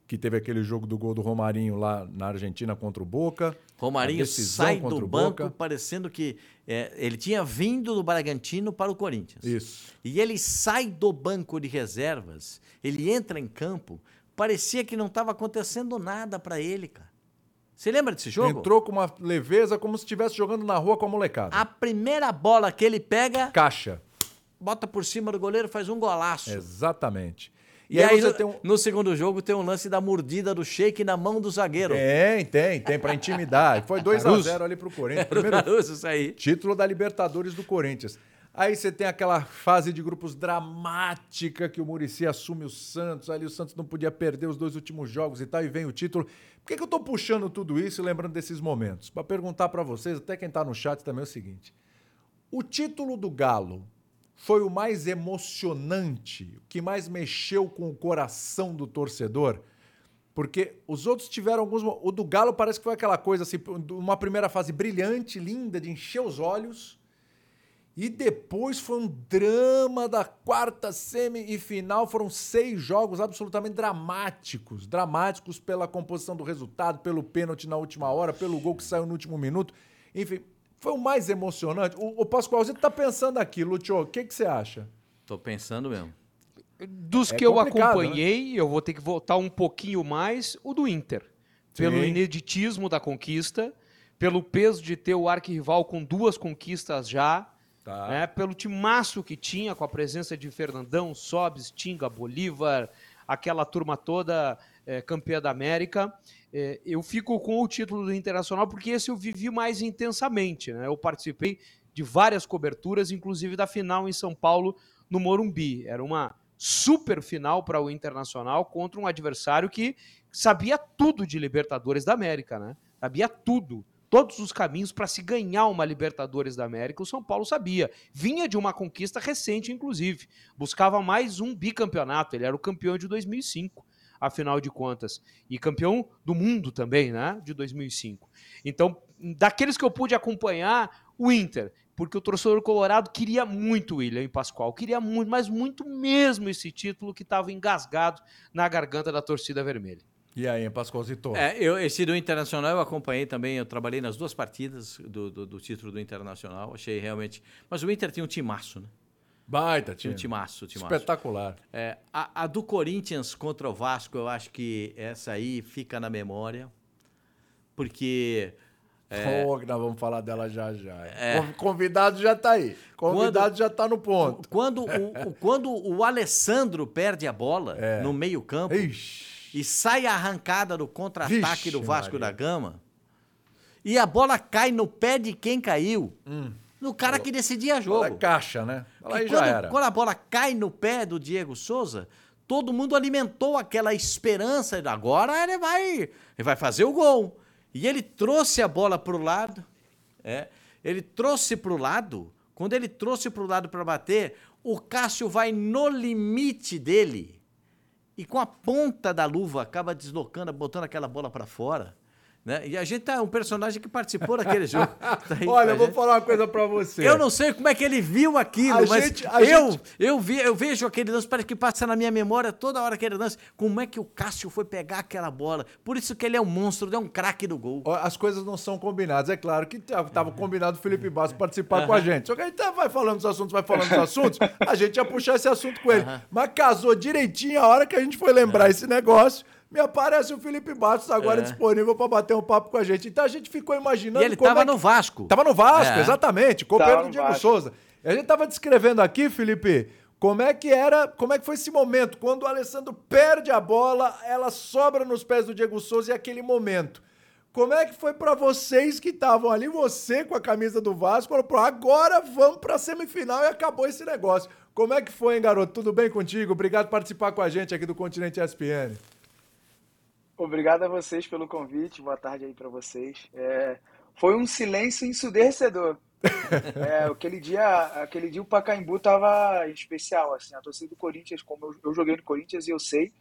que teve aquele jogo do gol do Romarinho lá na Argentina contra o Boca. Romarinho sai do banco Boca. parecendo que é, ele tinha vindo do Bragantino para o Corinthians. Isso. E ele sai do banco de reservas, ele entra em campo, parecia que não estava acontecendo nada para ele, cara. Você lembra desse jogo? Entrou com uma leveza como se estivesse jogando na rua com a molecada. A primeira bola que ele pega. Caixa. Bota por cima do goleiro, faz um golaço. Exatamente. E, e aí, aí no, um... no, segundo jogo tem um lance da mordida do shake na mão do zagueiro. Tem, tem, tem para intimidar. Foi 2 a 0 ali pro Corinthians. Primeiro Caruso, isso aí. título da Libertadores do Corinthians. Aí você tem aquela fase de grupos dramática que o Murici assume o Santos, ali o Santos não podia perder os dois últimos jogos e tal, e vem o título. Por que, que eu estou puxando tudo isso e lembrando desses momentos? Para perguntar para vocês, até quem está no chat também, é o seguinte: o título do Galo foi o mais emocionante, o que mais mexeu com o coração do torcedor? Porque os outros tiveram alguns. O do Galo parece que foi aquela coisa assim, uma primeira fase brilhante, linda, de encher os olhos e depois foi um drama da quarta semi e final. Foram seis jogos absolutamente dramáticos. Dramáticos pela composição do resultado, pelo pênalti na última hora, pelo gol que saiu no último minuto. Enfim, foi o mais emocionante. O, o Pascoalzinho tá pensando aqui, Lúcio. O que, que você acha? Tô pensando mesmo. Dos é que eu acompanhei, né? eu vou ter que voltar um pouquinho mais, o do Inter. Sim. Pelo ineditismo da conquista, pelo peso de ter o arquirrival com duas conquistas já Tá. Né, pelo timaço que tinha, com a presença de Fernandão, Sobes, Tinga, Bolívar, aquela turma toda é, campeã da América. É, eu fico com o título do Internacional porque esse eu vivi mais intensamente. Né? Eu participei de várias coberturas, inclusive da final em São Paulo, no Morumbi. Era uma super final para o Internacional contra um adversário que sabia tudo de Libertadores da América, né? Sabia tudo todos os caminhos para se ganhar uma Libertadores da América, o São Paulo sabia. Vinha de uma conquista recente, inclusive. Buscava mais um bicampeonato. Ele era o campeão de 2005, afinal de contas. E campeão do mundo também, né? De 2005. Então, daqueles que eu pude acompanhar, o Inter. Porque o torcedor colorado queria muito o William Pascoal, queria muito, mas muito mesmo esse título que estava engasgado na garganta da torcida vermelha. E aí, Pascoalzito? É, eu, esse do Internacional eu acompanhei também, eu trabalhei nas duas partidas do, do, do, título do Internacional, achei realmente... Mas o Inter tinha um timaço, né? Baita, tinha. Um timaço, timaço. Espetacular. É, a, a, do Corinthians contra o Vasco, eu acho que essa aí fica na memória, porque... É, que nós vamos falar dela já já. É, convidado já está aí. Convidado quando, já está no ponto. Quando o, quando o Alessandro perde a bola é. no meio campo... Ixi e sai a arrancada do contra-ataque do Vasco Maria. da Gama e a bola cai no pé de quem caiu. Hum. No cara que decidia jogo. É caixa, né? Aí já quando, era. quando a bola cai no pé do Diego Souza, todo mundo alimentou aquela esperança. Agora ele vai, ele vai fazer o gol. E ele trouxe a bola para o lado. É, ele trouxe para o lado. Quando ele trouxe para o lado para bater, o Cássio vai no limite dele e com a ponta da luva acaba deslocando, botando aquela bola para fora. Né? E a gente tá um personagem que participou daquele jogo. Tá Olha, eu vou falar uma coisa para você. Eu não sei como é que ele viu aquilo, a mas gente, eu, gente... eu, vi, eu vejo aquele lance, parece que passa na minha memória toda hora aquele lance. Como é que o Cássio foi pegar aquela bola? Por isso que ele é um monstro, é um craque do gol. As coisas não são combinadas. É claro que estava combinado o Felipe Bastos participar com a gente. Só que a gente vai falando dos assuntos, vai falando dos assuntos, a gente ia puxar esse assunto com ele. Mas casou direitinho a hora que a gente foi lembrar esse negócio me aparece o Felipe Bastos agora é. disponível para bater um papo com a gente. Então a gente ficou imaginando. E ele estava é que... no Vasco. Tava no Vasco, é. exatamente. Companheiro do Diego Vasco. Souza. A gente estava descrevendo aqui, Felipe, como é que era, como é que foi esse momento? Quando o Alessandro perde a bola, ela sobra nos pés do Diego Souza e aquele momento. Como é que foi para vocês que estavam ali, você com a camisa do Vasco, falou, agora vamos para a semifinal e acabou esse negócio. Como é que foi, hein, garoto? Tudo bem contigo? Obrigado por participar com a gente aqui do Continente ESPN. Obrigado a vocês pelo convite. Boa tarde aí para vocês. É, foi um silêncio ensurdecedor. é, aquele dia, aquele dia o Pacaembu tava especial, assim. A torcida do Corinthians, como eu, eu joguei no Corinthians e eu sei,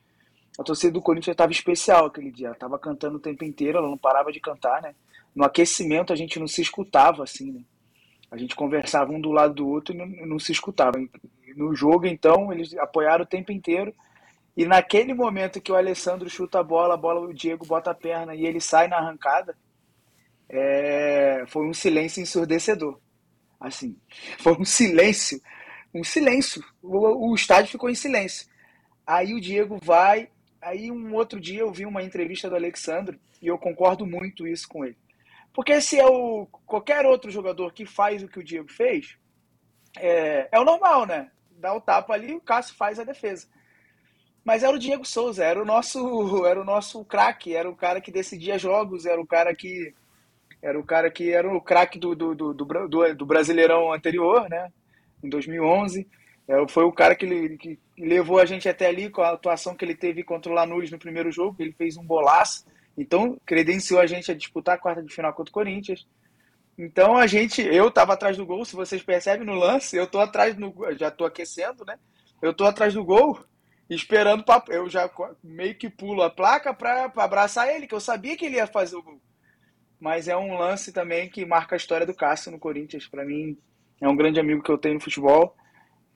a torcida do Corinthians estava especial aquele dia. Ela tava cantando o tempo inteiro, ela não parava de cantar, né? No aquecimento a gente não se escutava, assim, né? A gente conversava um do lado do outro e não, não se escutava. No jogo, então, eles apoiaram o tempo inteiro. E naquele momento que o Alessandro chuta a bola, a bola, o Diego bota a perna e ele sai na arrancada, é, foi um silêncio ensurdecedor. Assim, foi um silêncio, um silêncio. O, o estádio ficou em silêncio. Aí o Diego vai. Aí um outro dia eu vi uma entrevista do Alexandre e eu concordo muito isso com ele. Porque se é o qualquer outro jogador que faz o que o Diego fez, é, é o normal, né? Dá o tapa ali, o Cássio faz a defesa. Mas era o Diego Souza, era o nosso, era o nosso craque, era o cara que decidia jogos, era o cara que era o cara que era o craque do, do, do, do, do Brasileirão anterior, né? Em 2011. É, foi o cara que, que levou a gente até ali com a atuação que ele teve contra o Lanús no primeiro jogo. Ele fez um bolaço. Então, credenciou a gente a disputar a quarta de final contra o Corinthians. Então, a gente, eu estava atrás do gol, se vocês percebem no lance, eu tô atrás no já tô aquecendo, né? Eu tô atrás do gol, esperando para eu já meio que pulo a placa para abraçar ele, que eu sabia que ele ia fazer o gol. Mas é um lance também que marca a história do Cássio no Corinthians. Para mim, é um grande amigo que eu tenho no futebol.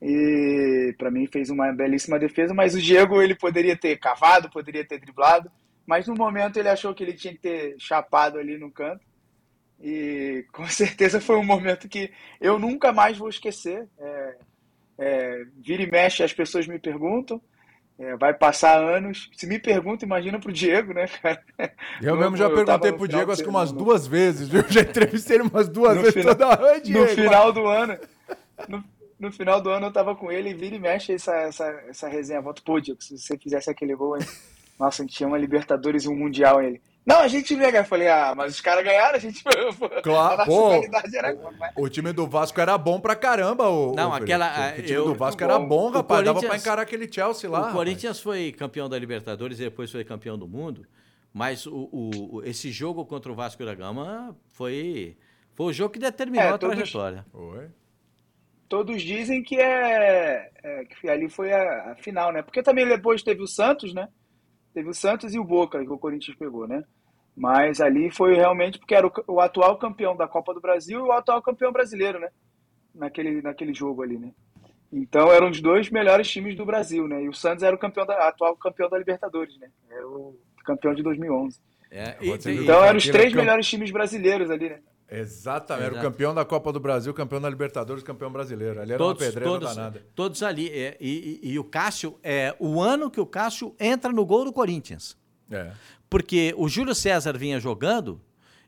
E para mim fez uma belíssima defesa, mas o Diego ele poderia ter cavado, poderia ter driblado, mas no momento ele achou que ele tinha que ter chapado ali no canto. E com certeza foi um momento que eu nunca mais vou esquecer. É, é, vira e mexe, as pessoas me perguntam. É, vai passar anos. Se me pergunta, imagina pro Diego, né, cara? Eu, mesmo já eu perguntei pro Diego acho que umas duas vezes, viu? Já entrevistei ele umas duas no vezes final, toda hora, Diego. No final do ano. No, no, final do ano eu tava com ele e vira e mexe essa, essa, essa resenha. Volta, pô, Diego, se você fizesse aquele gol, hein? Nossa, a gente tinha uma Libertadores e um Mundial ele. Não, a gente ia ganhar. Eu falei, ah, mas os caras ganharam, a gente. Claro, pô. Era... O time do Vasco era bom pra caramba. O, não, o aquela. O time eu, do Vasco era bom, rapaz. Dava pra encarar aquele Chelsea lá. O Corinthians foi campeão da Libertadores e depois foi campeão do mundo. Mas o, o, esse jogo contra o Vasco da Gama foi, foi o jogo que determinou é, a todos, trajetória. Foi. Todos dizem que é, é, que ali foi a, a, final, né? Porque também depois teve o Santos, né? Teve o Santos e o Boca que o Corinthians pegou, né? Mas ali foi realmente porque era o, o, atual campeão da Copa do Brasil e o atual campeão brasileiro, né? Naquele, naquele jogo ali, né? Então eram os dois melhores times do Brasil, né? E o Santos era o campeão da, atual campeão da Libertadores, né? Era o campeão de 2011. É, e, então eram os três melhores times brasileiros ali, né? Exatamente, era o campeão da Copa do Brasil, campeão da Libertadores, campeão brasileiro. Ali era todos, uma pedreira todos, danada. Todos ali. É, e, e, e, o Cássio, é o ano que o Cássio entra no gol do Corinthians. É. Porque o Júlio César vinha jogando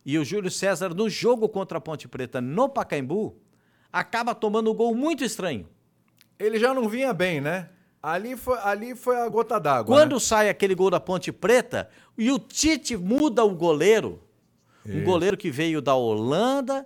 e o Júlio César, no jogo contra a Ponte Preta no Pacaembu, acaba tomando um gol muito estranho. Ele já não vinha bem, né? Ali foi, ali foi a gota d'água. Quando né? sai aquele gol da Ponte Preta e o Tite muda o goleiro, Isso. um goleiro que veio da Holanda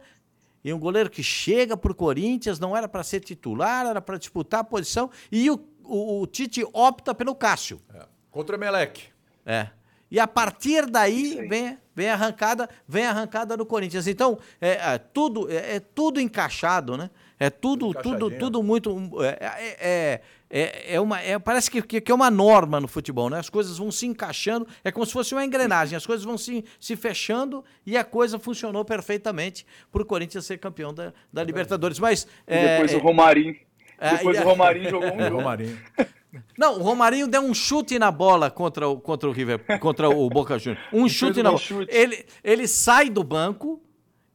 e um goleiro que chega para o Corinthians, não era para ser titular, era para disputar a posição, e o, o, o, Tite opta pelo Cássio. É. Contra o Emelec. É. E a partir daí vem, vem a arrancada, vem arrancada do Corinthians. Então, é, é tudo, é, é, tudo encaixado, né? É tudo, tudo, tudo muito. É, é, é, é uma, é, parece que, que, é uma norma no futebol, né? As coisas vão se encaixando, é como se fosse uma engrenagem, as coisas vão se, se fechando e a coisa funcionou perfeitamente para o Corinthians ser campeão da, da Libertadores. Mas. depois o Romarinho. Depois o Romarinho jogou um jogo. Romarinho. Não, o Romarinho deu um chute na bola contra o, contra o River, contra o Boca Juniors. Um chute na bola. Chute. Ele, ele sai do banco,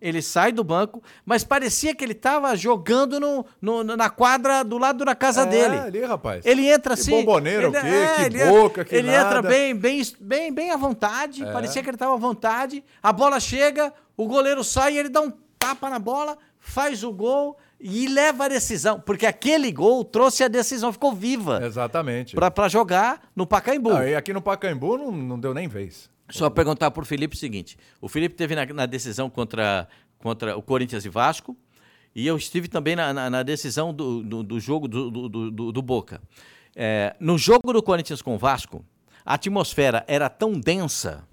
ele sai do banco, mas parecia que ele estava jogando no, no, na quadra do lado da casa é, dele. ali, rapaz. Ele entra assim. Que bomboneiro, ele, o quê? É, que ele boca, que Ele nada. entra bem, bem, bem, bem à vontade. É. Parecia que ele estava à vontade. A bola chega, o goleiro sai e ele dá um tapa na bola, faz o gol e leva a decisão, porque aquele gol trouxe a decisão, ficou viva. Exatamente. Para jogar no Pacaembu. Ah, e aqui no Pacaembu não, não deu nem vez. Só perguntar para o Felipe o seguinte: o Felipe teve na, na, decisão contra, contra o Corinthians e Vasco, e eu estive também na, na, na decisão do, do, do jogo do, do, do, do Boca. É, no jogo do Corinthians com o Vasco, a atmosfera era tão densa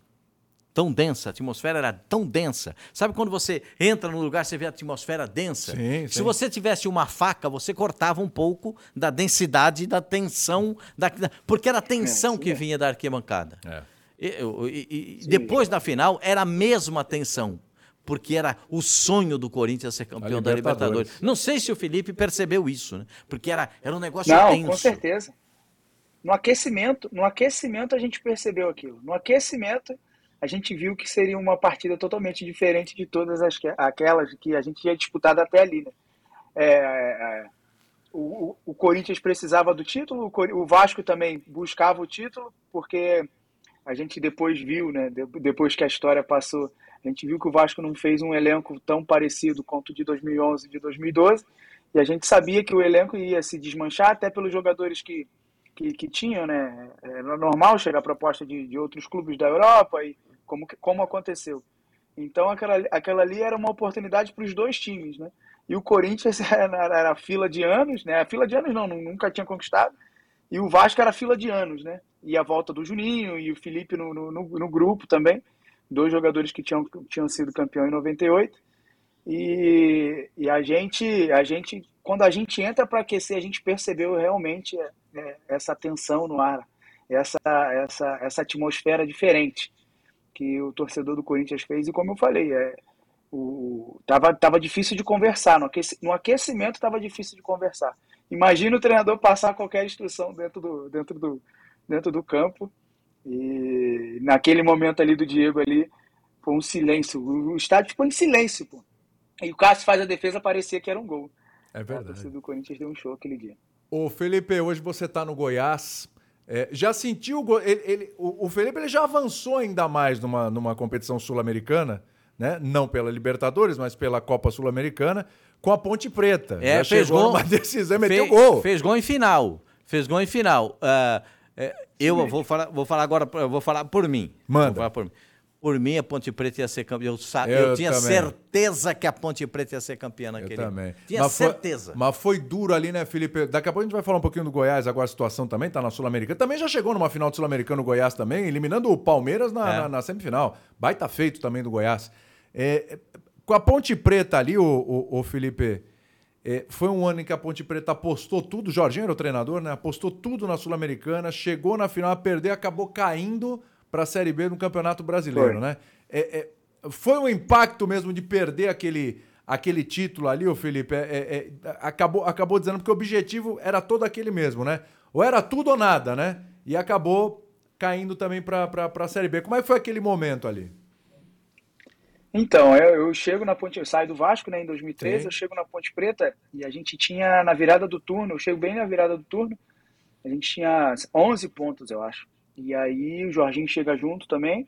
tão densa, a atmosfera era tão densa. Sabe quando você entra no lugar, você vê a atmosfera densa? Sim, Se sim. você tivesse uma faca, você cortava um pouco da densidade, da tensão, da, porque era a tensão é, que vinha da arquibancada. É. E, e, e depois da final, era a mesma tensão. porque era o sonho do Corinthians ser campeão da Libertadores. Não sei se o Felipe percebeu isso, né? Porque era, era um negócio Não, tenso. com certeza. No aquecimento, no aquecimento a gente percebeu aquilo. No aquecimento a gente viu que seria uma partida totalmente diferente de todas as, aquelas que a gente tinha disputado até ali. Né? É, é, o, o, Corinthians precisava do título, o Vasco também buscava o título, porque a gente depois viu, né, depois que a história passou, a gente viu que o Vasco não fez um elenco tão parecido quanto o de 2011 e de 2012, e a gente sabia que o elenco ia se desmanchar, até pelos jogadores que, que, que tinham, né? Era normal chegar a proposta de, de outros clubes da Europa, e como, como aconteceu. Então aquela, aquela ali era uma oportunidade para os dois times, né? E o Corinthians era, era fila de anos, né? A fila de anos não, nunca tinha conquistado. E o Vasco era fila de anos, né? E a volta do Juninho e o Felipe no, no, no grupo também. Dois jogadores que tinham, tinham sido campeão em 98. E, e a gente, a gente, quando a gente entra para aquecer, a gente percebeu realmente é, é, essa tensão no ar, essa, essa, essa atmosfera diferente que o torcedor do Corinthians fez. E como eu falei, é, o, tava, tava difícil de conversar. No, no aquecimento tava difícil de conversar. Imagina o treinador passar qualquer instrução dentro do, dentro do, dentro do campo. E naquele momento ali do Diego ali, foi um silêncio. O estádio ficou em silêncio, pô. E o Cássio faz a defesa parecia que era um gol. É verdade. O do Corinthians deu um show aquele dia. Ô, Felipe, hoje você está no Goiás. É, já sentiu. Ele, ele, o, o Felipe ele já avançou ainda mais numa, numa competição sul-americana, né? Não pela Libertadores, mas pela Copa Sul-Americana com a Ponte Preta. É, Já fez gol. Uma decisão, meteu fez, gol. Fez gol em final. Fez gol em final. Uh, eu vou falar, vou falar agora, vou falar por mim. Manda. por mim. Por mim, a Ponte Preta ia ser campeã. Eu, sa... eu, eu tinha também. certeza que a Ponte Preta ia ser campeã naquele Eu também. Tinha mas certeza. Foi, mas foi duro ali, né, Felipe? Daqui a pouco a gente vai falar um pouquinho do Goiás, agora a situação também tá na Sul-Americana. Também já chegou numa final do Sul-Americano o Goiás também, eliminando o Palmeiras na, é. na, na, semifinal. Baita feito também do Goiás. É, com a Ponte Preta ali, o, o, o Felipe, é, foi um ano em que a Ponte Preta apostou tudo, Jorginho era o treinador, né? Apostou tudo na Sul-Americana, chegou na final a perder, acabou caindo para a Série B no Campeonato Brasileiro, foi. né? É, é, foi um impacto mesmo de perder aquele, aquele título ali, o Felipe. É, é, é, acabou, acabou dizendo porque o objetivo era todo aquele mesmo, né? Ou era tudo ou nada, né? E acabou caindo também para a Série B. Como é que foi aquele momento ali? Então, eu, eu, chego na Ponte, eu saio do Vasco, né, em 2013, Sim. eu chego na Ponte Preta e a gente tinha na virada do turno, eu chego bem na virada do turno, a gente tinha 11 pontos, eu acho. E aí o Jorginho chega junto também.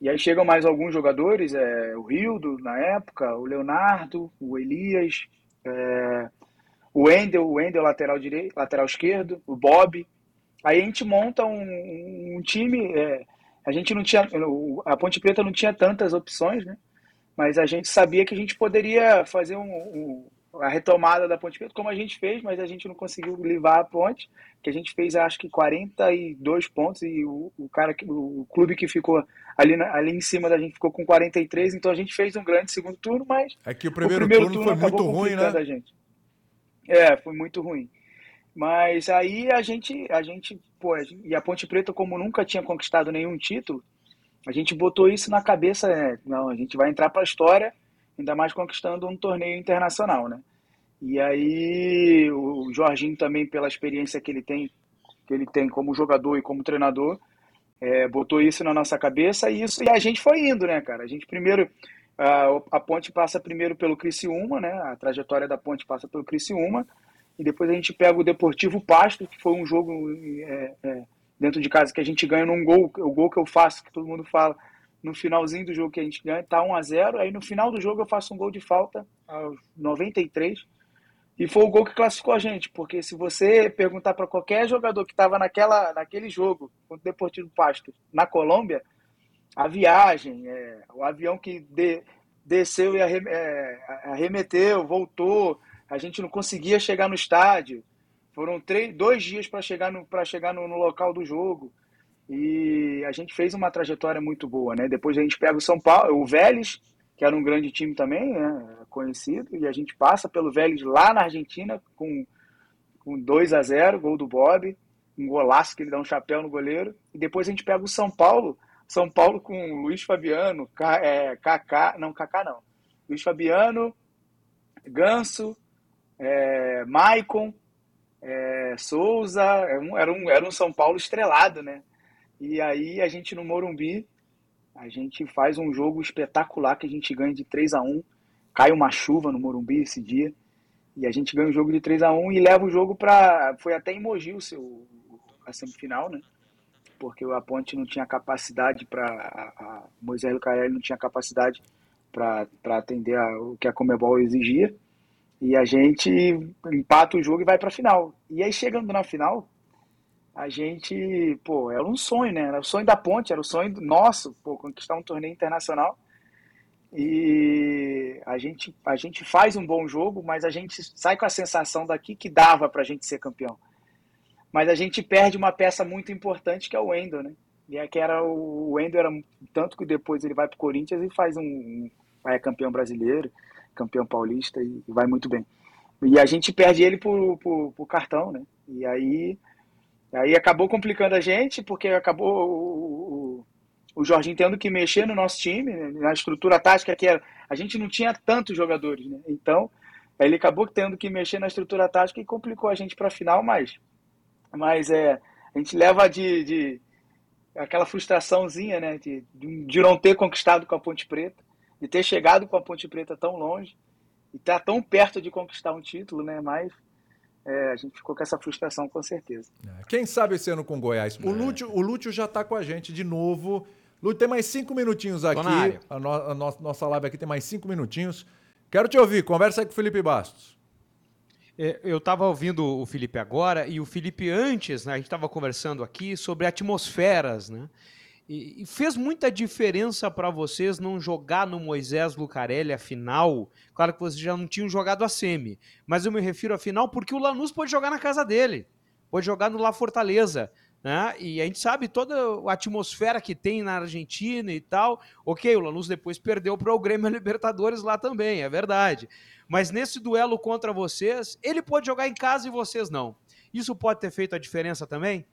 E aí chegam mais alguns jogadores, é, o Rildo na época, o Leonardo, o Elias, é, o Wendel, o Wendel lateral direito, lateral esquerdo, o Bob. Aí a gente monta um, um time, é, a gente não tinha, a Ponte Preta não tinha tantas opções, né? Mas a gente sabia que a gente poderia fazer um, um, a retomada da Ponte Preta, como a gente fez, mas a gente não conseguiu levar a ponte, que a gente fez acho que 42 pontos e o, o cara, o clube que ficou ali, na, ali em cima da gente ficou com 43, então a gente fez um grande segundo turno, mas é que o primeiro, o primeiro turno, turno foi muito ruim, né? A gente. É, foi muito ruim. Mas aí a gente, a gente, pô, e a Ponte Preta, como nunca tinha conquistado nenhum título, a gente botou isso na cabeça, né? não, a gente vai entrar para a história, ainda mais conquistando um torneio internacional, né? E aí o Jorginho também, pela experiência que ele tem, que ele tem como jogador e como treinador, é, botou isso na nossa cabeça e isso e a gente foi indo, né, cara? A gente primeiro a, a ponte passa primeiro pelo Criciúma, né? A trajetória da ponte passa pelo Criciúma e depois a gente pega o Deportivo Pasto, que foi um jogo é, é, dentro de casa que a gente ganha num gol, o gol que eu faço, que todo mundo fala, no finalzinho do jogo que a gente ganha, tá 1 a 0 aí no final do jogo eu faço um gol de falta, aos 93, e foi o gol que classificou a gente, porque se você perguntar para qualquer jogador que estava naquela, naquele jogo contra o Deportivo Pasto, na Colômbia, a viagem, é, o avião que de, desceu e é, arremeteu, voltou, a gente não conseguia chegar no estádio. Foram três, dois dias para chegar, no, chegar no, no, local do jogo. E a gente fez uma trajetória muito boa, né? Depois a gente pega o São Paulo, o Vélez, que era um grande time também, né? conhecido, e a gente passa pelo Vélez lá na Argentina com, com 2 a 0 gol do Bob, um golaço que ele dá um chapéu no goleiro. E depois a gente pega o São Paulo São Paulo com Luiz Fabiano, é, Kaká, não, Kaká não. Luiz Fabiano, Ganso, é, Maicon, é, Souza, um, era, um, era um São Paulo estrelado, né? E aí a gente no Morumbi, a gente faz um jogo espetacular que a gente ganha de 3 a 1 Cai uma chuva no Morumbi esse dia. E a gente ganha o jogo de 3 a 1 e leva o jogo para. Foi até em Mogi o seu, a semifinal, né? Porque a Ponte não tinha capacidade para. Moisés Lucarelli não tinha capacidade para atender a, o que a Comebol exigia. E a gente empata o jogo e vai para a final. E aí, chegando na final, a gente, pô, era um sonho, né? Era o sonho da ponte, era o sonho nosso, pô, conquistar um torneio internacional. E a gente, a gente faz um bom jogo, mas a gente sai com a sensação daqui que dava para a gente ser campeão. Mas a gente perde uma peça muito importante que é o Wendel, né? E é que era o Wendel era tanto que depois ele vai para o Corinthians e faz um, é campeão brasileiro campeão paulista e vai muito bem. E a gente perde ele por, por, por cartão, né? E aí, aí acabou complicando a gente, porque acabou o, o, o Jorginho tendo que mexer no nosso time, né? na estrutura tática que era. A gente não tinha tantos jogadores, né? Então, ele acabou tendo que mexer na estrutura tática e complicou a gente para a final, mas, mas é, a gente leva de, de aquela frustraçãozinha, né? De, de não ter conquistado com a Ponte Preta de ter chegado com a Ponte Preta tão longe e estar tá tão perto de conquistar um título, né? Mas é, a gente ficou com essa frustração com certeza. É, quem sabe esse ano com Goiás? O, é. Lúcio, o Lúcio já está com a gente de novo. Lúcio, tem mais cinco minutinhos aqui. A, no, a no, nossa live aqui tem mais cinco minutinhos. Quero te ouvir. Conversa aí com o Felipe Bastos. É, eu estava ouvindo o Felipe agora e o Felipe antes, né, a gente estava conversando aqui sobre atmosferas, né? E, fez muita diferença para vocês não jogar no Moisés Lucarelli a final? Claro que vocês já não tinham jogado a semi, mas eu me refiro à final porque o Lanús pode jogar na casa dele, pode jogar no La Fortaleza. Né? E a gente sabe toda a atmosfera que tem na Argentina e tal. Ok, o Lanús depois perdeu para o Grêmio Libertadores lá também, é verdade. Mas nesse duelo contra vocês, ele pode jogar em casa e vocês não. Isso pode ter feito a diferença também?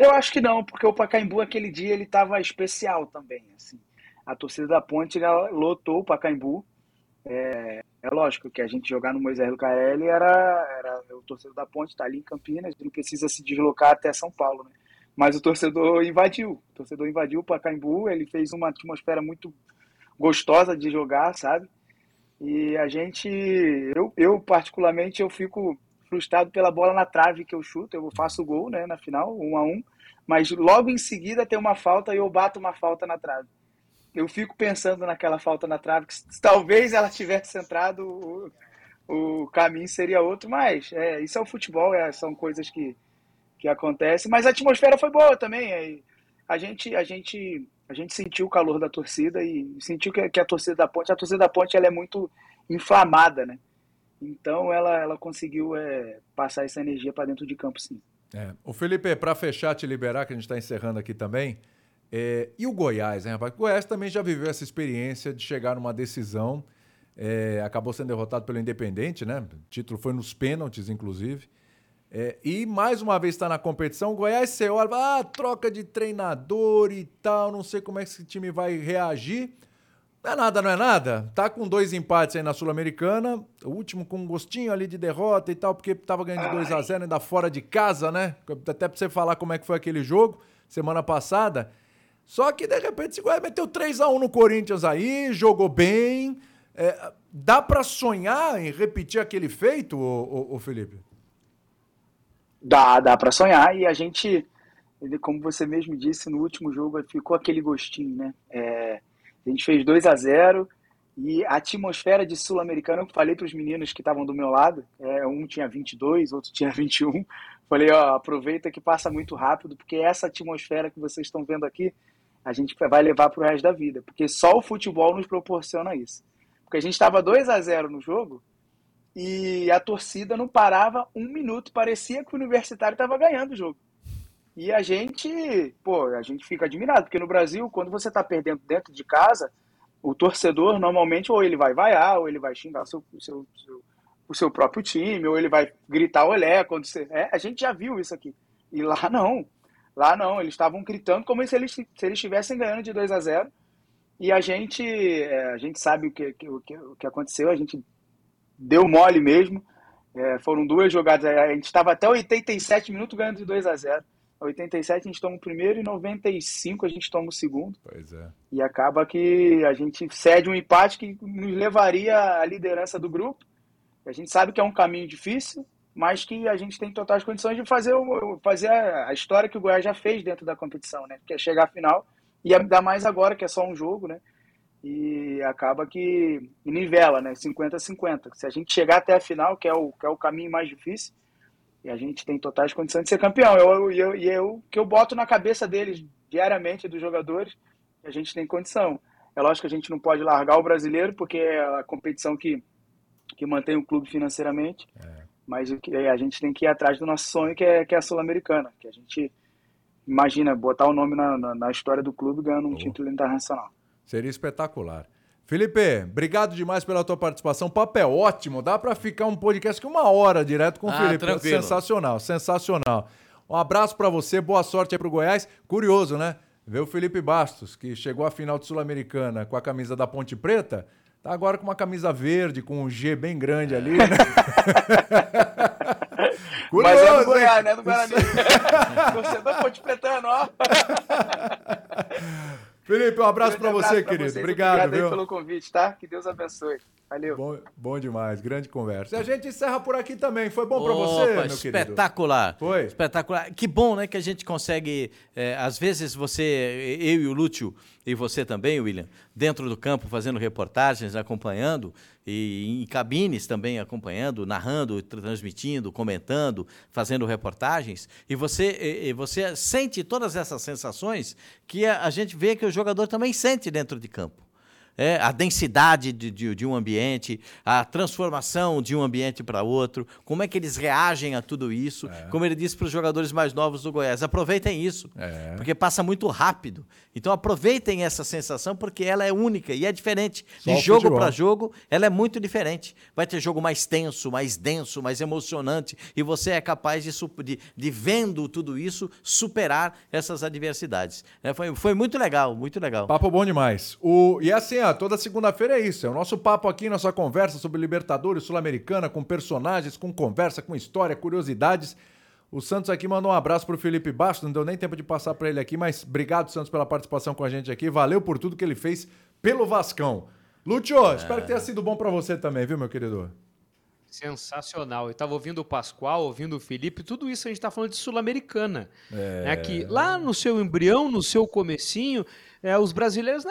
Eu acho que não, porque o Pacaembu aquele dia ele estava especial também. Assim. A torcida da Ponte lotou o Pacaembu. É, é, lógico que a gente jogar no Moisés Lucarelli era, era o torcedor da Ponte está ali em Campinas, não precisa se deslocar até São Paulo, né? Mas o torcedor invadiu, o torcedor invadiu o Pacaembu, ele fez uma atmosfera muito gostosa de jogar, sabe? E a gente, eu, eu particularmente, eu fico frustrado pela bola na trave que eu chuto, eu faço o gol, né, na final, um a um, mas logo em seguida tem uma falta e eu bato uma falta na trave. Eu fico pensando naquela falta na trave, que talvez ela tivesse entrado, o, o caminho seria outro, mas é, isso é o futebol, é, são coisas que, que acontecem, mas a atmosfera foi boa também, é, a gente, a gente, a gente sentiu o calor da torcida e sentiu que a torcida da Ponte, a torcida da Ponte ela é muito inflamada, né? Então ela, ela conseguiu é, passar essa energia para dentro de campo, sim. É. O Felipe, para fechar, te liberar, que a gente está encerrando aqui também. É, e o Goiás, hein, rapaz? O Goiás também já viveu essa experiência de chegar numa decisão. É, acabou sendo derrotado pelo Independente, né? O título foi nos pênaltis, inclusive. É, e mais uma vez está na competição. O Goiás, você olha, ah, troca de treinador e tal, não sei como é que esse time vai reagir. Não é nada, não é nada. Tá com dois empates aí na Sul-Americana. O último com um gostinho ali de derrota e tal, porque tava ganhando de 2 a 0 ainda fora de casa, né? Até pra você falar como é que foi aquele jogo semana passada. Só que de repente o Goiás meteu 3 a 1 no Corinthians aí, jogou bem. É, dá para sonhar em repetir aquele feito, ô Felipe? Dá, dá para sonhar e a gente, como você mesmo disse no último jogo, ficou aquele gostinho, né? É, a gente fez 2 a 0 e a atmosfera de Sul-Americana, eu falei para os meninos que estavam do meu lado, é, um tinha 22, outro tinha 21. Falei, ó, aproveita que passa muito rápido, porque essa atmosfera que vocês estão vendo aqui, a gente vai levar para o resto da vida, porque só o futebol nos proporciona isso. Porque a gente estava 2 a 0 no jogo e a torcida não parava um minuto, parecia que o Universitário estava ganhando o jogo. E a gente, pô, a gente fica admirado, porque no Brasil, quando você está perdendo dentro de casa, o torcedor normalmente ou ele vai vaiar, ou ele vai xingar o seu, seu, seu, o seu próprio time, ou ele vai gritar olé quando você. É, a gente já viu isso aqui. E lá não. Lá não, eles estavam gritando como se eles, se eles estivessem ganhando de 2 a 0 E a gente, é, a gente sabe o que, o, que, o que aconteceu, a gente deu mole mesmo. É, foram duas jogadas, a gente estava até 87 minutos ganhando de 2 a 0 87 a gente toma o primeiro e 95 a gente toma o segundo. Pois é. E acaba que a gente cede um empate que nos levaria à liderança do grupo. A gente sabe que é um caminho difícil, mas que a gente tem totais condições de fazer, fazer a, história que o Goiás já fez dentro da competição, né? Que é chegar à final e ainda mais agora que é só um jogo, né? E acaba que nivela, né? 50-50. Se a gente chegar até a final, que é o, que é o caminho mais difícil, e a gente tem totais condições de ser campeão. E eu, eu, eu, que eu boto na cabeça deles diariamente, dos jogadores, a gente tem condição. É lógico que a gente não pode largar o brasileiro, porque é a competição que, que mantém o clube financeiramente. É. Mas o que, a gente tem que ir atrás do nosso sonho, que é, que é a Sul-Americana. Que a gente imagina botar o nome na, na, na história do clube ganhando um oh. título internacional. Seria espetacular. Felipe, obrigado demais pela tua participação. O papo é ótimo, dá para ficar um podcast que uma hora direto com o ah, Felipe. Tranquilo. Sensacional, sensacional. Um abraço para você, boa sorte aí pro Goiás. Curioso, né? Ver o Felipe Bastos, que chegou à final de Sul-Americana com a camisa da Ponte Preta, tá agora com uma camisa verde, com um G bem grande ali, né? Curioso, Mas é do Goiás, né? Do Guarani. Torcedor Ponte Pretano, ó. Felipe, um abraço para você, querido. Vocês. Obrigado, Obrigado viu? pelo convite, tá? Que Deus abençoe. Valeu. Bom, bom demais, grande conversa. E a gente encerra por aqui também. Foi bom para você, meu querido? Espetacular. Foi? Espetacular. Que bom, né, que a gente consegue, é, às vezes você, eu e o Lúcio, e você também, William, dentro do campo fazendo reportagens, acompanhando, e em cabines também acompanhando, narrando, transmitindo, comentando, fazendo reportagens, e você, e você sente todas essas sensações que a, a gente vê que o jogador também sente dentro de campo é, a densidade de, de, de, um ambiente, a transformação de um ambiente para outro, como é que eles reagem a tudo isso. É. Como ele disse para os jogadores mais novos do Goiás, aproveitem isso, é. porque passa muito rápido. Então aproveitem essa sensação porque ela é única e é diferente. Só de jogo para jogo, ela é muito diferente. Vai ter jogo mais tenso, mais denso, mais emocionante e você é capaz de, de, de vendo tudo isso, superar essas adversidades. É, foi, foi muito legal, muito legal. Papo bom demais. O, e assim, ó, toda segunda-feira é isso. É o nosso papo aqui, nossa conversa sobre Libertadores Sul-Americana, com personagens, com conversa, com história, curiosidades. O Santos aqui mandou um abraço pro Felipe Bastos, não deu nem tempo de passar para ele aqui, mas obrigado, Santos, pela participação com a gente aqui. Valeu por tudo que ele fez pelo Vascão. Lúcio, é. espero que tenha sido bom para você também, viu, meu querido? Sensacional. Eu estava ouvindo o Pascoal, ouvindo o Felipe, tudo isso a gente está falando de Sul-Americana. É... Né? Que lá no seu embrião, no seu comecinho, é, os brasileiros,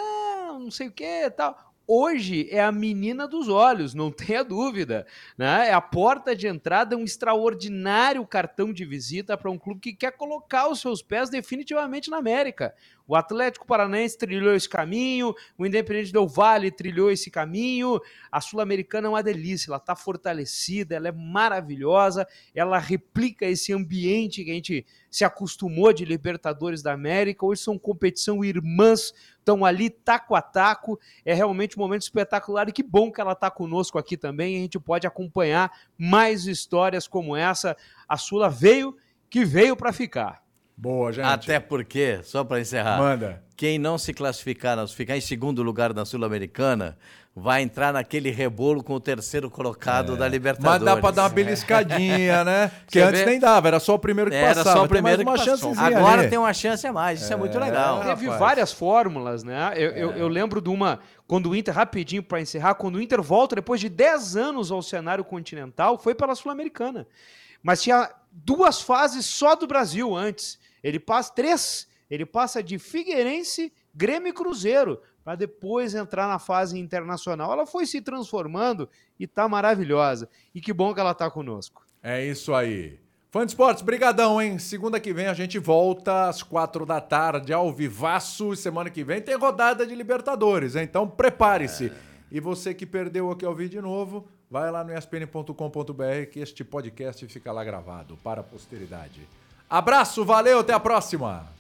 não, sei o que tal hoje é a menina dos olhos, não tenha dúvida. Né? É a porta de entrada, um extraordinário cartão de visita para um clube que quer colocar os seus pés definitivamente na América. O Atlético Paranaense trilhou esse caminho, o Independente Del Vale trilhou esse caminho. A Sul-Americana é uma delícia, ela está fortalecida, ela é maravilhosa, ela replica esse ambiente que a gente se acostumou de Libertadores da América. Hoje são competição irmãs, estão ali taco a taco. É realmente um momento espetacular e que bom que ela está conosco aqui também. A gente pode acompanhar mais histórias como essa. A Sula veio que veio para ficar. Boa, gente. Até porque, só para encerrar, Manda. quem não se classificar, ficar em segundo lugar na Sul-Americana, vai entrar naquele rebolo com o terceiro colocado é. da Libertadores. Mas dá para dar uma beliscadinha, né? Que antes nem dava, era só o primeiro que era passava. Era só o primeiro uma chance. Agora ali. tem uma chance a mais, isso é, é muito legal. Teve rapaz. várias fórmulas, né? Eu, é. eu, eu, lembro de uma, quando o Inter, rapidinho para encerrar, quando o Inter volta depois de 10 anos ao cenário continental, foi pela Sul-Americana. Mas tinha duas fases só do Brasil antes. Ele passa três, ele passa de Figueirense, Grêmio e Cruzeiro, para depois entrar na fase internacional. Ela foi se transformando e tá maravilhosa. E que bom que ela tá conosco. É isso aí. Fã de esportes, brigadão, hein? Segunda que vem a gente volta às quatro da tarde ao Vivaço. Semana que vem tem rodada de Libertadores, hein? então prepare-se. É. E você que perdeu aqui ao vídeo de novo, vai lá no espn.com.br que este podcast fica lá gravado para a posteridade. Abraço, valeu, até a próxima!